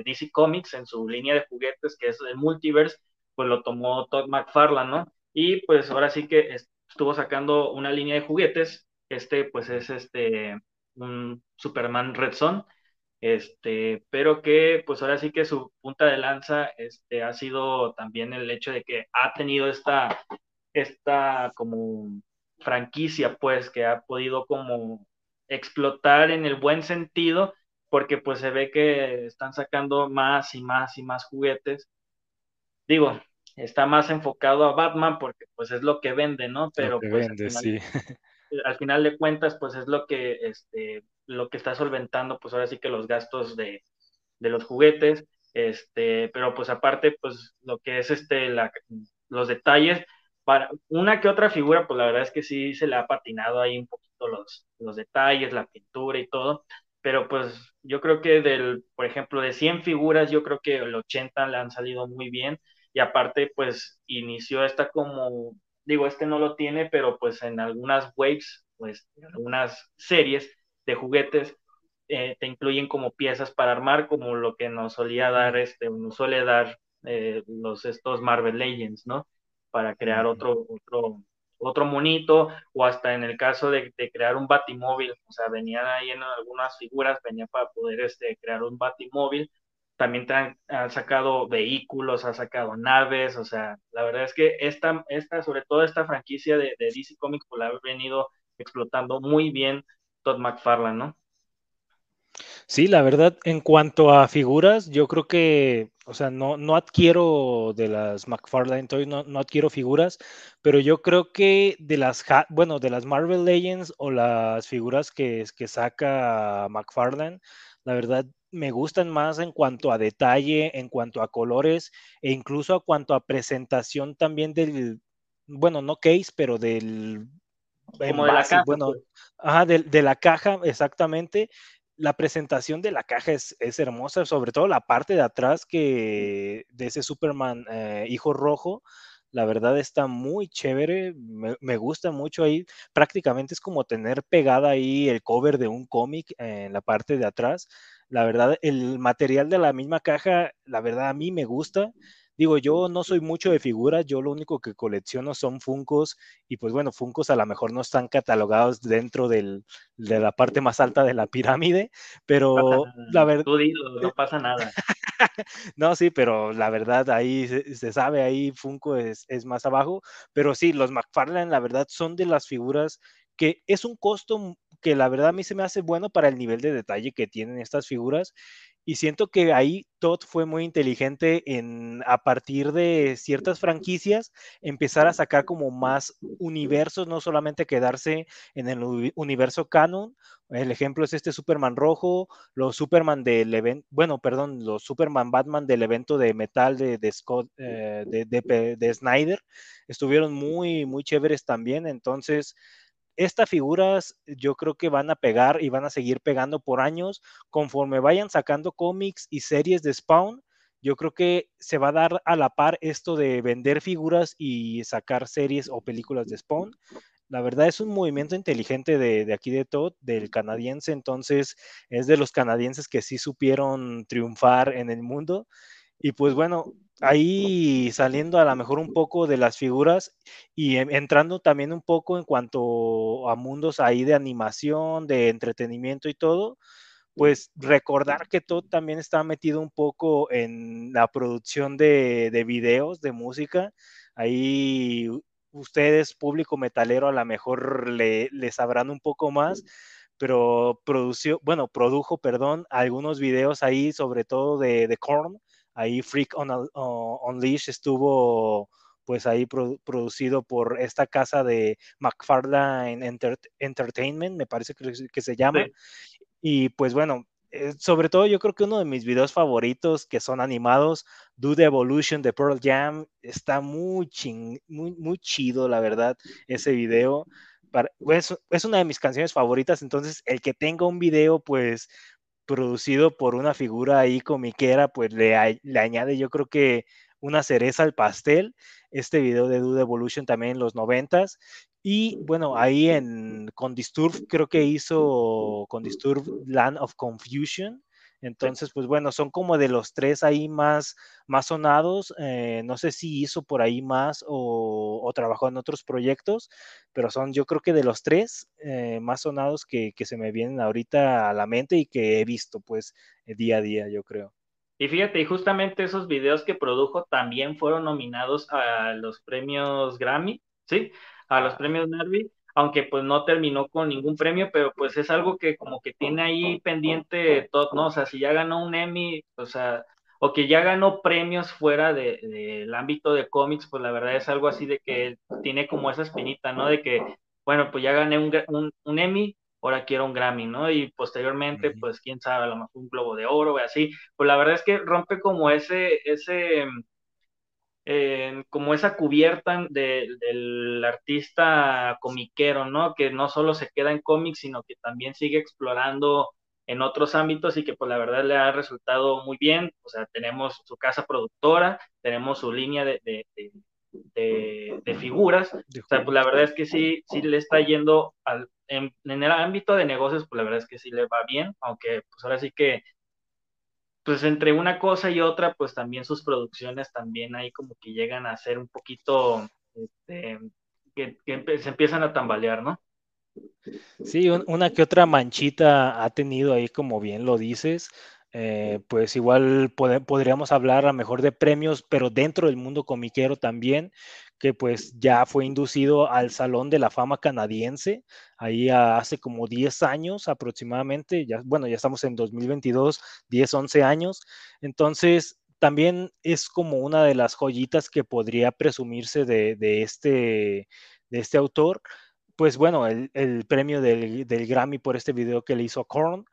DC Comics en su línea de juguetes, que es el Multiverse, pues lo tomó Todd McFarlane, ¿no? Y pues ahora sí que estuvo sacando una línea de juguetes, este pues es este un Superman Red Son, este, pero que pues ahora sí que su punta de lanza este, ha sido también el hecho de que ha tenido esta, esta como franquicia pues que ha podido como explotar en el buen sentido porque pues se ve que están sacando más y más y más juguetes. Digo, está más enfocado a Batman porque pues es lo que vende, ¿no? Pero pues, vende, sí al final de cuentas, pues es lo que, este, lo que está solventando, pues ahora sí que los gastos de, de los juguetes, este, pero pues aparte, pues lo que es este, la, los detalles, para una que otra figura, pues la verdad es que sí se le ha patinado ahí un poquito los, los detalles, la pintura y todo, pero pues yo creo que del, por ejemplo, de 100 figuras, yo creo que el 80 le han salido muy bien y aparte pues inició esta como, digo, este no lo tiene, pero pues en algunas waves, pues en algunas series de juguetes eh, te incluyen como piezas para armar, como lo que nos solía dar, este, nos suele dar eh, los estos Marvel Legends, ¿no? Para crear otro, otro, otro monito, o hasta en el caso de, crear un batimóvil, o sea, venían ahí en algunas figuras, venían para poder este, crear un batimóvil, también te han, sacado vehículos, ha sacado naves, o sea, la verdad es que esta, esta sobre todo esta franquicia de, de DC Comics, pues la ha venido explotando muy bien Todd McFarlane, ¿no? Sí, la verdad, en cuanto a figuras, yo creo que, o sea, no, no adquiero de las McFarlane Toys, no, no adquiero figuras, pero yo creo que de las, bueno, de las Marvel Legends o las figuras que, que saca McFarlane, la verdad, me gustan más en cuanto a detalle, en cuanto a colores e incluso a cuanto a presentación también del, bueno, no case, pero del como de la caja, bueno, pues. ajá, de, de, la caja, exactamente la presentación de la caja es, hermosa, sobre todo la parte de atrás que de ese Superman eh, hijo rojo, la verdad está muy chévere, me, gusta mucho ahí, prácticamente es como tener pegada ahí el cover de un cómic en la parte de atrás. La verdad, el material de la misma caja, la verdad a mí me gusta, Digo, yo no soy mucho de figuras, yo lo único que colecciono son Funcos y pues bueno, Funcos a lo mejor no están catalogados dentro de la parte más alta de la pirámide, pero la verdad... Tú dilo, no pasa nada. no, sí, pero la verdad ahí se, sabe, ahí Funko es, es, más abajo, pero sí, los McFarlane la verdad son de las figuras que es un costo que la verdad a mí se me hace bueno para el nivel de detalle que tienen estas figuras y siento que ahí Todd fue muy inteligente en, a partir de ciertas franquicias, empezar a sacar como más universos, no solamente quedarse en el universo canon. El ejemplo es este Superman rojo, los Superman del evento, bueno, perdón, los Superman Batman del evento de metal de, de Scott, eh, de, de, de Snyder, estuvieron muy, muy chéveres también. Entonces, estas figuras yo creo que van a pegar y van a seguir pegando por años conforme vayan sacando cómics y series de Spawn. Yo creo que se va a dar a la par esto de vender figuras y sacar series o películas de Spawn. La verdad es un movimiento inteligente de, de, aquí de Todd, del canadiense, entonces es de los canadienses que sí supieron triunfar en el mundo. Y pues bueno, ahí saliendo a lo mejor un poco de las figuras y entrando también un poco en cuanto a mundos ahí de animación, de entretenimiento y todo, pues recordar que todo también está metido un poco en la producción de, de videos, de música. Ahí ustedes, público metalero, a lo mejor le, le sabrán un poco más pero produció, bueno, produjo, perdón, algunos videos ahí, sobre todo de, de Korn, Ahí Freak on, Unleashed estuvo pues ahí producido por esta casa de McFarlane Entertainment, me parece que, se llama. Y pues bueno, eh, sobre todo yo creo que uno de mis videos favoritos que son animados, Do the Evolution de Pearl Jam, está muy, muy, muy chido, la verdad, ese video. Pues, es una de mis canciones favoritas, entonces el que tenga un video pues producido por una figura ahí comiquera, pues le, le añade yo creo que una cereza al pastel. Este video de Dude Evolution también en los noventas. Y bueno, ahí en con Disturb creo que hizo con Disturb Land of Confusion. Entonces, pues bueno, son como de los tres ahí más, más sonados. Eh, no sé si hizo por ahí más o, trabajó en otros proyectos, pero son yo creo que de los tres eh, más sonados que, se me vienen ahorita a la mente y que he visto pues día a día, yo creo. Y fíjate, y justamente esos videos que produjo también fueron nominados a los premios Grammy, ¿sí? A los premios Nervi aunque pues no terminó con ningún premio, pero pues es algo que como que tiene ahí pendiente todo, ¿no? O sea, si ya ganó un Emmy, o sea, o que ya ganó premios fuera del ámbito de cómics, pues la verdad es algo así de que tiene como esa espinita, ¿no? De que, bueno, pues ya gané un, un, Emmy, ahora quiero un Grammy, ¿no? Y posteriormente, pues quién sabe, a lo mejor un Globo de Oro, o así. Pues la verdad es que rompe como ese, ese, como esa cubierta del artista comiquero, ¿no? Que no solo se queda en cómics, sino que también sigue explorando en otros ámbitos y que pues la verdad le ha resultado muy bien. O sea, tenemos su casa productora, tenemos su línea de, de, figuras. O sea, pues la verdad es que sí, sí le está yendo al, en, en, el ámbito de negocios, pues la verdad es que sí le va bien, aunque pues ahora sí que pues entre una cosa y otra, pues también sus producciones también ahí como que llegan a ser un poquito, este, que, se empiezan a tambalear, ¿no? Sí, una que otra manchita ha tenido ahí, como bien lo dices. Eh, pues igual podríamos hablar a mejor de premios, pero dentro del mundo comiquero también, que pues ya fue inducido al Salón de la Fama canadiense, ahí hace como 10 años aproximadamente, ya, bueno, ya estamos en 2022, 10, 11 años, entonces también es como una de las joyitas que podría presumirse de, este, de este autor, pues bueno, el, premio del, del, Grammy por este video que le hizo a Korn,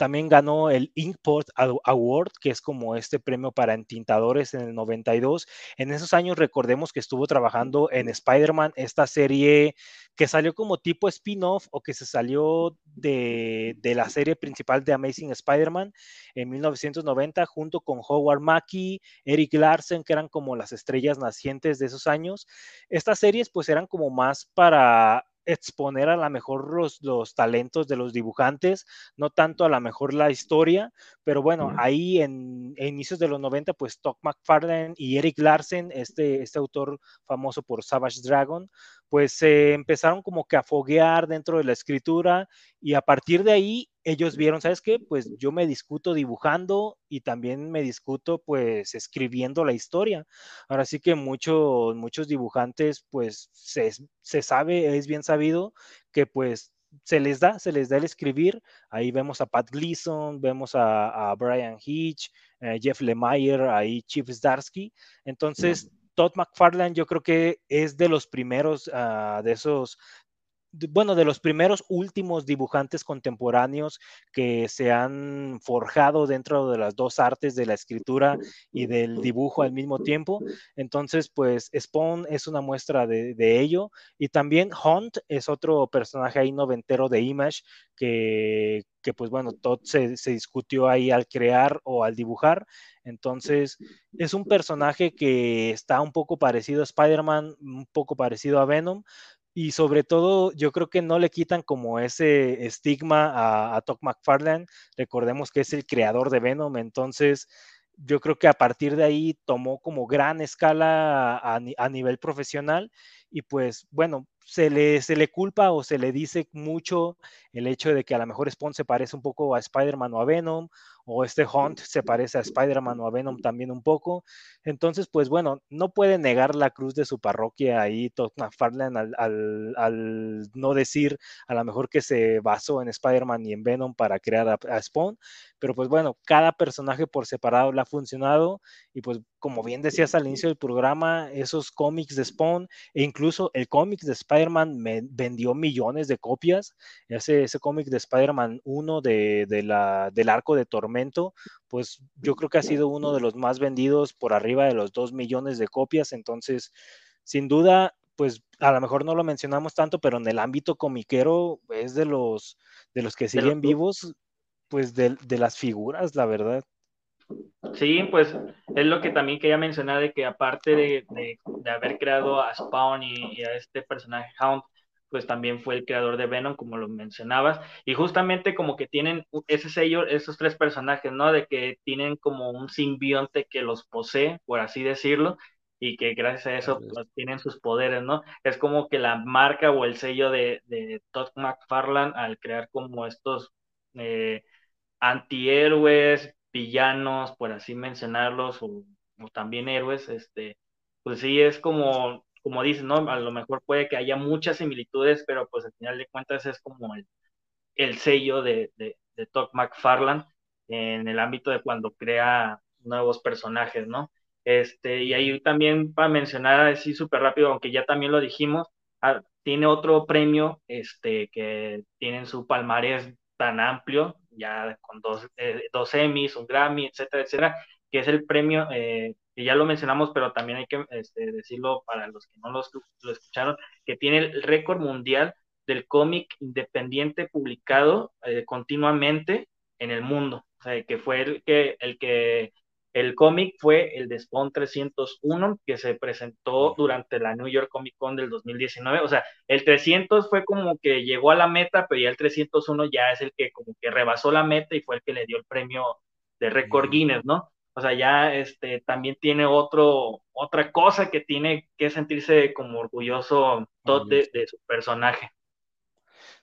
también ganó el Inkport Award, que es como este premio para entintadores en el 92. En esos años recordemos que estuvo trabajando en Spider-Man, esta serie que salió como tipo spin-off o que se salió de, la serie principal de Amazing Spider-Man en 1990 junto con Howard Mackie, Eric Larsen, que eran como las estrellas nacientes de esos años. Estas series pues eran como más para exponer a lo mejor los, los, talentos de los dibujantes, no tanto a lo mejor la historia, pero bueno, ahí en, inicios de los 90, pues Todd McFarlane y Eric Larsen, este, este autor famoso por Savage Dragon, pues se empezaron como que a foguear dentro de la escritura y a partir de ahí ellos vieron, ¿sabes qué? Pues yo me discuto dibujando y también me discuto pues escribiendo la historia. Ahora sí que muchos, muchos dibujantes pues se, sabe, es bien sabido que pues se les da, se les da el escribir. Ahí vemos a Pat Gleason, vemos a, Brian Hitch, eh, Jeff Lemire, ahí Chip Zdarsky. Entonces, Todd McFarlane yo creo que es de los primeros uh, de esos bueno, de los primeros últimos dibujantes contemporáneos que se han forjado dentro de las dos artes de la escritura y del dibujo al mismo tiempo. Entonces, pues Spawn es una muestra de, ello. Y también Hunt es otro personaje ahí noventero de Image que, que pues bueno, todo se, se discutió ahí al crear o al dibujar. Entonces, es un personaje que está un poco parecido a Spider-Man, un poco parecido a Venom, y sobre todo yo creo que no le quitan como ese estigma a, a McFarlane. Recordemos que es el creador de Venom, entonces yo creo que a partir de ahí tomó como gran escala a, nivel profesional y pues bueno, se le, se le culpa o se le dice mucho el hecho de que a lo mejor Spawn se parece un poco a Spider-Man o a Venom o este Hunt se parece a Spider-Man o a Venom también un poco. Entonces, pues bueno, no puede negar la cruz de su parroquia ahí Todd McFarlane al, no decir a lo mejor que se basó en Spider-Man y en Venom para crear a, Spawn, pero pues bueno, cada personaje por separado le ha funcionado y pues como bien decías al inicio del programa, esos cómics de Spawn e incluso el cómic de Spider-Man vendió millones de copias, ese, ese cómic de Spider-Man 1 de, del arco de Tormenta pues yo creo que ha sido uno de los más vendidos por arriba de los 2 millones de copias, entonces, sin duda, pues a lo mejor no lo mencionamos tanto, pero en el ámbito comiquero es de los, de los que siguen vivos, pues de, las figuras, la verdad. Sí, pues es lo que también quería mencionar de que aparte de, haber creado a Spawn y, a este personaje Hound, pues también fue el creador de Venom, como lo mencionabas, y justamente como que tienen ese sello, esos tres personajes, ¿no? De que tienen como un simbionte que los posee, por así decirlo, y que gracias a eso pues, tienen sus poderes, ¿no? Es como que la marca o el sello de, de Todd McFarlane al crear como estos eh, antihéroes, villanos, por así mencionarlos, o, o también héroes, este, pues sí, es como como dices, ¿no? A lo mejor puede que haya muchas similitudes, pero pues al final de cuentas es como el, el sello de, de, de Todd McFarlane en el ámbito de cuando crea nuevos personajes, ¿no? Este, y ahí también para mencionar así súper rápido, aunque ya también lo dijimos, ah, tiene otro premio este, que tiene en su palmarés tan amplio, ya con dos, eh, dos Emmys, un Grammy, etcétera, etcétera, que es el premio eh, y ya lo mencionamos, pero también hay que este, decirlo para los que no lo, lo escucharon, que tiene el récord mundial del cómic independiente publicado eh, continuamente en el mundo. O sea, que fue el que, el que el cómic fue el de Spawn 301 que se presentó durante la New York Comic Con del 2019. O sea, el 300 fue como que llegó a la meta, pero ya el 301 ya es el que como que rebasó la meta y fue el que le dio el premio de récord Guinness, ¿no? O sea, ya este también tiene otro otra cosa que tiene que sentirse como orgulloso de, de, su personaje.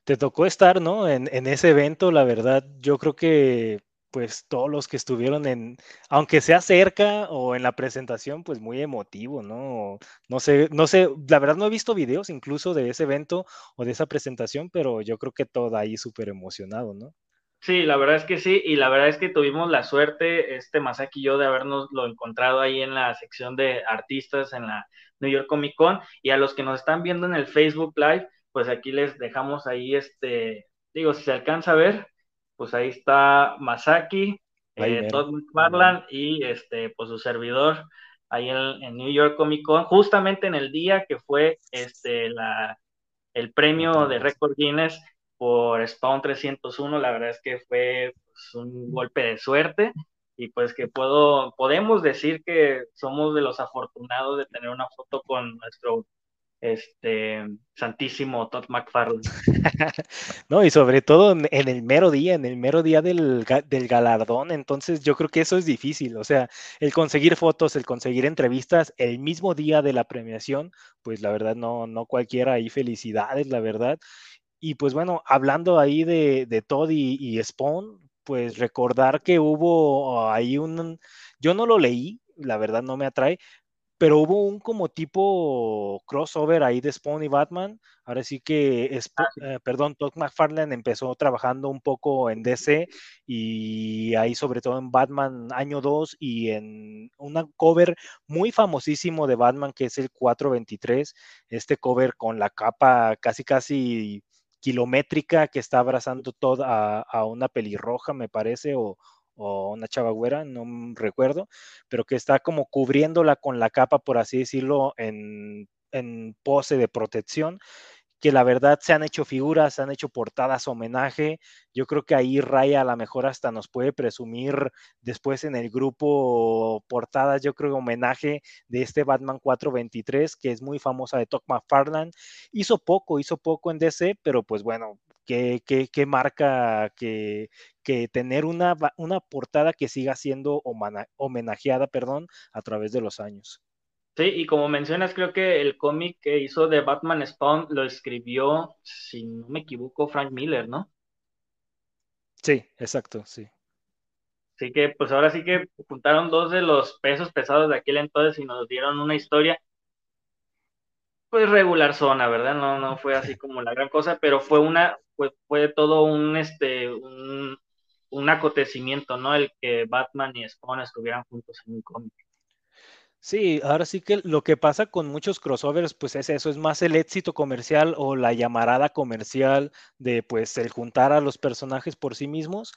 Te tocó estar, ¿no? En, en ese evento, la verdad, yo creo que pues todos los que estuvieron en, aunque sea cerca o en la presentación, pues muy emotivo, ¿no? No sé, no sé, la verdad no he visto videos incluso de ese evento o de esa presentación, pero yo creo que todo ahí súper emocionado, ¿no? Sí, la verdad es que sí, y la verdad es que tuvimos la suerte, este Masaki y yo, de habernos lo encontrado ahí en la sección de artistas en la New York Comic Con, y a los que nos están viendo en el Facebook Live, pues aquí les dejamos ahí este, digo, si se alcanza a ver, pues ahí está Masaki, eh, Todd McFarlane y este, pues su servidor ahí en, New York Comic Con, justamente en el día que fue este, la, el premio de Record Guinness por Spawn 301, la verdad es que fue pues, un golpe de suerte y pues que puedo, podemos decir que somos de los afortunados de tener una foto con nuestro este santísimo Todd McFarlane. no, y sobre todo en, el mero día, en el mero día del, del, galardón, entonces yo creo que eso es difícil, o sea, el conseguir fotos, el conseguir entrevistas el mismo día de la premiación, pues la verdad no, no cualquiera, y felicidades, la verdad. Y pues bueno, hablando ahí de, de Todd y, y Spawn, pues recordar que hubo ahí un, yo no lo leí, la verdad no me atrae, pero hubo un como tipo crossover ahí de Spawn y Batman. Ahora sí que, es, ah, eh, perdón, Todd McFarlane empezó trabajando un poco en DC y ahí sobre todo en Batman año 2 y en un cover muy famosísimo de Batman que es el 423, este cover con la capa casi casi kilométrica que está abrazando toda a, una pelirroja, me parece, o, una chava güera, no recuerdo, pero que está como cubriéndola con la capa, por así decirlo, en, en pose de protección que la verdad se han hecho figuras, se han hecho portadas homenaje. Yo creo que ahí Raya a lo mejor hasta nos puede presumir después en el grupo portadas, yo creo homenaje de este Batman 423, que es muy famosa de Todd McFarlane. Hizo poco, hizo poco en DC, pero pues bueno, qué, marca que, que tener una, una portada que siga siendo homenajeada perdón, a través de los años. Sí, y como mencionas, creo que el cómic que hizo de Batman Spawn lo escribió, si no me equivoco, Frank Miller, ¿no? Sí, exacto, sí. Así que, pues ahora sí que juntaron dos de los pesos pesados de aquel entonces y nos dieron una historia, pues regular zona, ¿verdad? No, no fue así como la gran cosa, pero fue una, fue, fue todo un, este, un, un acontecimiento, ¿no? El que Batman y Spawn estuvieran juntos en un cómic. Sí, ahora sí que lo que pasa con muchos crossovers, pues es eso, es más el éxito comercial o la llamarada comercial de pues el juntar a los personajes por sí mismos,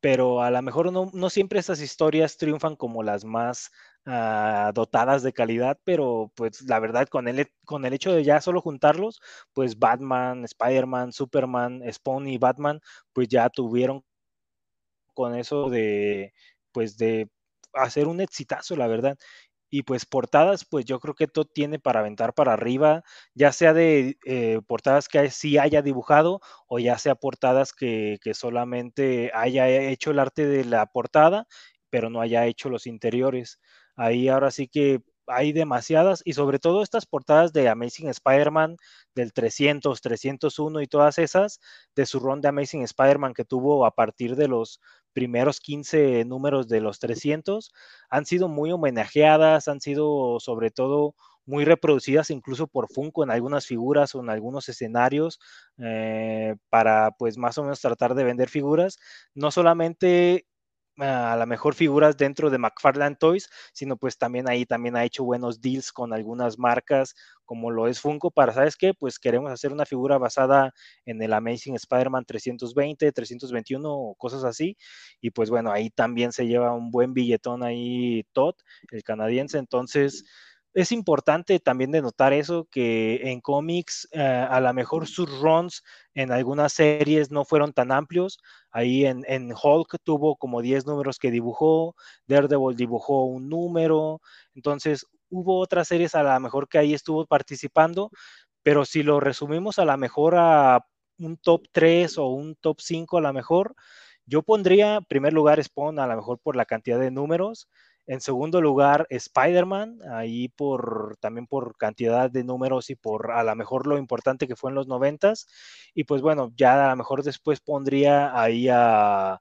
pero a lo mejor no, no siempre esas historias triunfan como las más ah, dotadas de calidad, pero pues la verdad con el, con el hecho de ya solo juntarlos, pues Batman, Spider-Man, Superman, Spawn y Batman, pues ya tuvieron con eso de pues de hacer un exitazo, la verdad y pues portadas, pues yo creo que todo tiene para aventar para arriba, ya sea de eh, portadas que sí haya dibujado o ya sea portadas que, que, solamente haya hecho el arte de la portada, pero no haya hecho los interiores. Ahí ahora sí que hay demasiadas y sobre todo estas portadas de Amazing Spider-Man del 300, 301 y todas esas de su ron de Amazing Spider-Man que tuvo a partir de los primeros 15 números de los 300 han sido muy homenajeadas, han sido sobre todo muy reproducidas incluso por Funko en algunas figuras o en algunos escenarios eh, para pues más o menos tratar de vender figuras, no solamente a lo mejor figuras dentro de McFarlane Toys, sino pues también ahí también ha hecho buenos deals con algunas marcas como lo es Funko para, ¿sabes qué? Pues queremos hacer una figura basada en el Amazing Spider-Man 320, 321 o cosas así. Y pues bueno, ahí también se lleva un buen billetón ahí Todd, el canadiense. Entonces, es importante también denotar eso, que en cómics eh, a lo mejor sus runs en algunas series no fueron tan amplios. Ahí en, en, Hulk tuvo como 10 números que dibujó, Daredevil dibujó un número, entonces hubo otras series a lo mejor que ahí estuvo participando, pero si lo resumimos a lo mejor a un top 3 o un top 5 a lo mejor, yo pondría primer lugar Spawn a lo mejor por la cantidad de números, en segundo lugar, Spider-Man, ahí por también por cantidad de números y por a lo mejor lo importante que fue en los noventas. Y pues bueno, ya a lo mejor después pondría ahí a,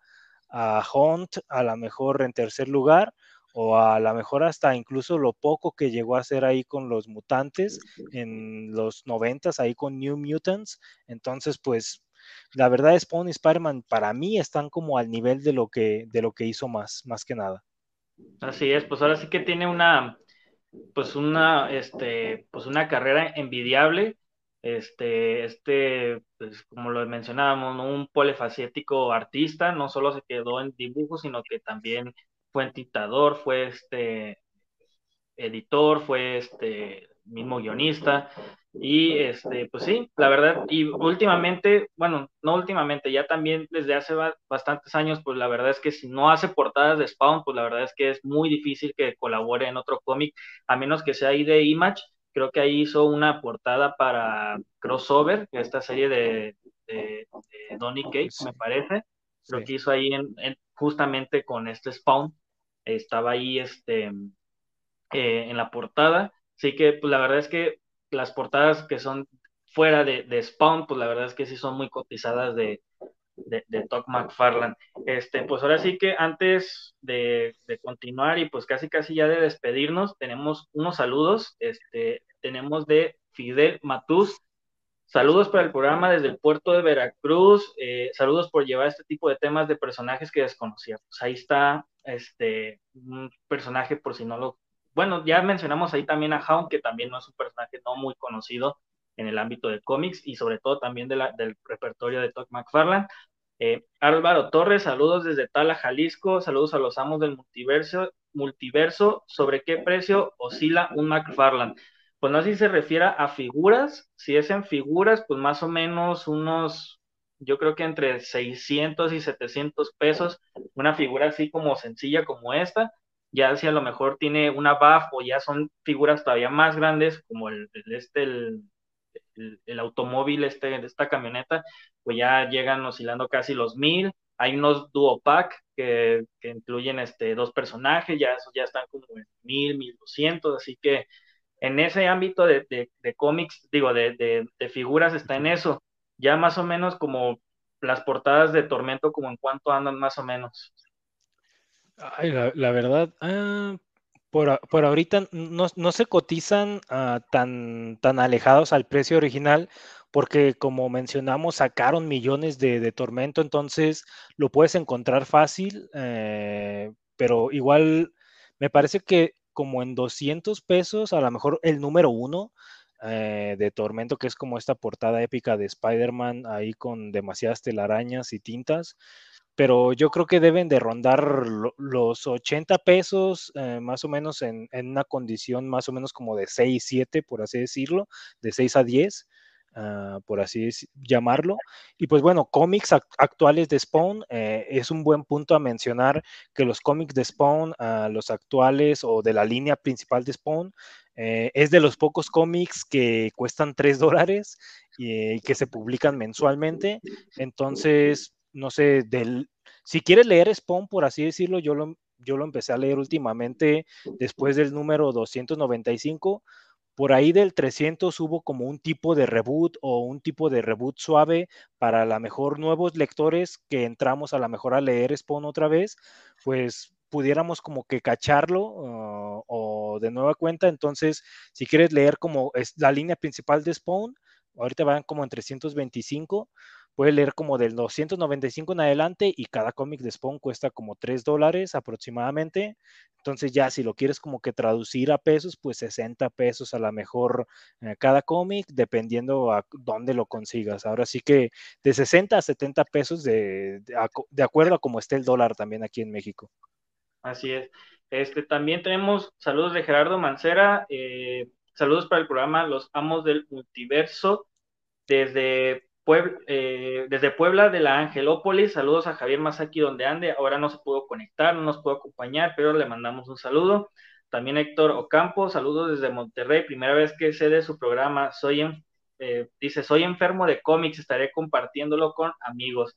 a Hunt, a lo mejor en tercer lugar, o a lo mejor hasta incluso lo poco que llegó a hacer ahí con los mutantes en los noventas, ahí con New Mutants. Entonces, pues la verdad, Spawn y Spider-Man para mí están como al nivel de lo que, de lo que hizo más, más que nada. Así es, pues ahora sí que tiene una, pues una, este, pues una carrera envidiable. Este, este, pues como lo mencionábamos, un polifacético artista, no solo se quedó en dibujo, sino que también fue entintador, fue este editor, fue este mismo guionista. Y este, pues sí, la verdad, y últimamente, bueno, no últimamente, ya también desde hace bastantes años, pues la verdad es que si no hace portadas de Spawn, pues la verdad es que es muy difícil que colabore en otro cómic, a menos que sea ahí de Image. Creo que ahí hizo una portada para Crossover, esta serie de, de, Donny Cates, me parece. Lo que hizo ahí en, justamente con este Spawn. Estaba ahí este, eh, en la portada. Así que, pues la verdad es que las portadas que son fuera de, Spawn, pues la verdad es que sí son muy cotizadas de, de, de McFarland. Este, pues ahora sí que antes de, continuar y pues casi casi ya de despedirnos, tenemos unos saludos. Este, tenemos de Fidel Matús. Saludos para el programa desde el puerto de Veracruz. Eh, saludos por llevar este tipo de temas de personajes que desconocía. Pues ahí está este un personaje por si no lo bueno, ya mencionamos ahí también a Hound, que también no es un personaje no muy conocido en el ámbito de cómics y sobre todo también de la, del repertorio de Todd McFarlane. Eh, Álvaro Torres, saludos desde Tala, Jalisco, saludos a los amos del multiverso, multiverso, ¿sobre qué precio oscila un McFarlane? Pues no sé si se refiere a figuras, si es en figuras, pues más o menos unos, yo creo que entre 600 y 700 pesos, una figura así como sencilla como esta, ya si a lo mejor tiene una BAF o ya son figuras todavía más grandes, como el, este, el, automóvil, este, esta camioneta, pues ya llegan oscilando casi los mil. Hay unos duo pack que, incluyen este, dos personajes, ya ya están como en mil, mil doscientos, así que en ese ámbito de, de, cómics, digo, de, de, figuras está en eso. Ya más o menos como las portadas de Tormento, como en cuánto andan más o menos. Ay, la, verdad, ah, por, por, ahorita no, no se cotizan ah, tan, tan alejados al precio original porque como mencionamos sacaron millones de, de Tormento, entonces lo puedes encontrar fácil, eh, pero igual me parece que como en 200 pesos, a lo mejor el número uno eh, de Tormento, que es como esta portada épica de Spider-Man ahí con demasiadas telarañas y tintas pero yo creo que deben de rondar los 80 pesos eh, más o menos en, una condición más o menos como de 6, 7, por así decirlo, de 6 a 10, ah, por así llamarlo. Y pues bueno, cómics actuales de Spawn, eh, es un buen punto a mencionar que los cómics de Spawn, ah, los actuales o de la línea principal de Spawn, eh, es de los pocos cómics que cuestan 3 dólares y que se publican mensualmente. Entonces, no sé, del, si quieres leer Spawn, por así decirlo, yo lo, yo lo empecé a leer últimamente después del número 295. Por ahí del 300 hubo como un tipo de reboot o un tipo de reboot suave para a lo mejor nuevos lectores que entramos a lo mejor a leer Spawn otra vez, pues pudiéramos como que cacharlo uh, o de nueva cuenta. Entonces, si quieres leer como es la línea principal de Spawn, ahorita van como en 325 puede leer como del 295 en adelante y cada cómic de Spawn cuesta como 3 dólares aproximadamente. Entonces ya si lo quieres como que traducir a pesos, pues 60 pesos a la mejor eh, cada cómic, dependiendo a dónde lo consigas. Ahora sí que de 60 a 70 pesos de, de, acuerdo a cómo esté el dólar también aquí en México. Así es. Este, también tenemos saludos de Gerardo Mancera, eh, saludos para el programa Los Amos del Multiverso desde Eh, desde Puebla de la Angelópolis, saludos a Javier Masaki donde ande, ahora no se pudo conectar, no nos pudo acompañar, pero le mandamos un saludo. También Héctor Ocampo, saludos desde Monterrey, primera vez que sé de su programa, soy eh, dice, soy enfermo de cómics, estaré compartiéndolo con amigos.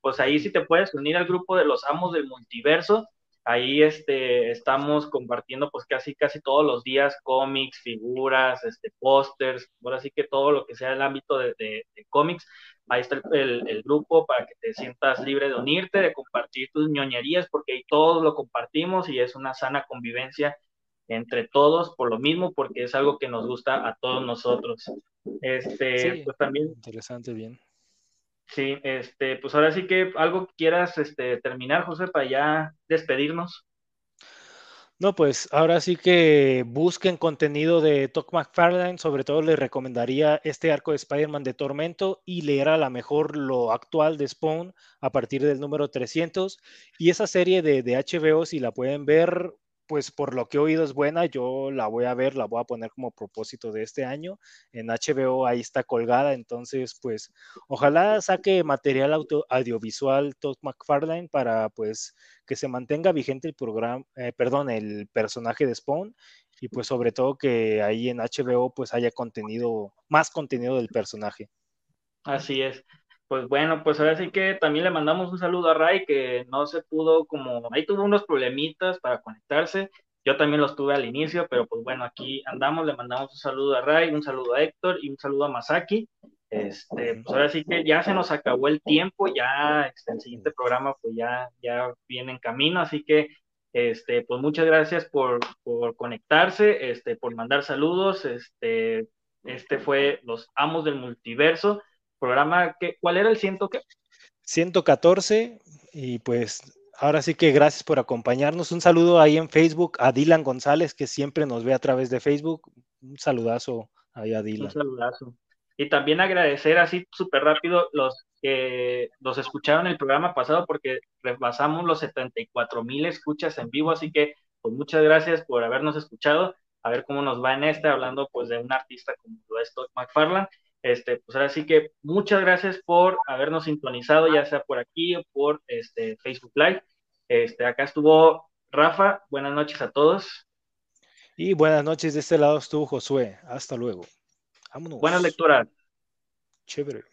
Pues ahí sí te puedes unir al grupo de los amos del multiverso, Ahí este, estamos compartiendo pues casi, casi todos los días cómics, figuras, este, pósters, ahora sí que todo lo que sea el ámbito de, cómics. Ahí está el, grupo para que te sientas libre de unirte, de compartir tus ñoñerías, porque ahí todos lo compartimos y es una sana convivencia entre todos por lo mismo, porque es algo que nos gusta a todos nosotros. Este, pues también. Interesante, bien. Sí, este, pues ahora sí que algo quieras este, terminar, José, para ya despedirnos. No, pues ahora sí que busquen contenido de Todd McFarlane, sobre todo les recomendaría este arco de Spider-Man de Tormento y leer a lo mejor lo actual de Spawn a partir del número 300 y esa serie de, de HBO si la pueden ver, pues por lo que he oído es buena, yo la voy a ver, la voy a poner como propósito de este año. En HBO ahí está colgada, entonces pues ojalá saque material audiovisual Todd McFarlane para pues que se mantenga vigente el programa, eh, perdón, el personaje de Spawn y pues sobre todo que ahí en HBO pues haya contenido, más contenido del personaje. Así es pues bueno, pues ahora sí que también le mandamos un saludo a Ray, que no se pudo como, ahí tuvo unos problemitas para conectarse, yo también los tuve al inicio, pero pues bueno, aquí andamos, le mandamos un saludo a Ray, un saludo a Héctor y un saludo a Masaki. Este, pues ahora sí que ya se nos acabó el tiempo, ya este, el siguiente programa pues ya, ya viene en camino, así que este, pues muchas gracias por, por conectarse, este, por mandar saludos, este, este fue Los Amos del Multiverso programa, que, ¿cuál era el ciento qué? 114 y pues ahora sí que gracias por acompañarnos. Un saludo ahí en Facebook a Dylan González, que siempre nos ve a través de Facebook. Un saludazo ahí a Dylan. Un saludazo. Y también agradecer así súper rápido los que nos escucharon el programa pasado porque rebasamos los 74 mil escuchas en vivo, así que pues muchas gracias por habernos escuchado. A ver cómo nos va en este, hablando pues de un artista como Todd McFarlane. Este, pues ahora sí que muchas gracias por habernos sintonizado, ya sea por aquí o por este, Facebook Live. Este, acá estuvo Rafa, buenas noches a todos. Y buenas noches, de este lado estuvo Josué. Hasta luego. Vámonos. Buenas lecturas. Chévere.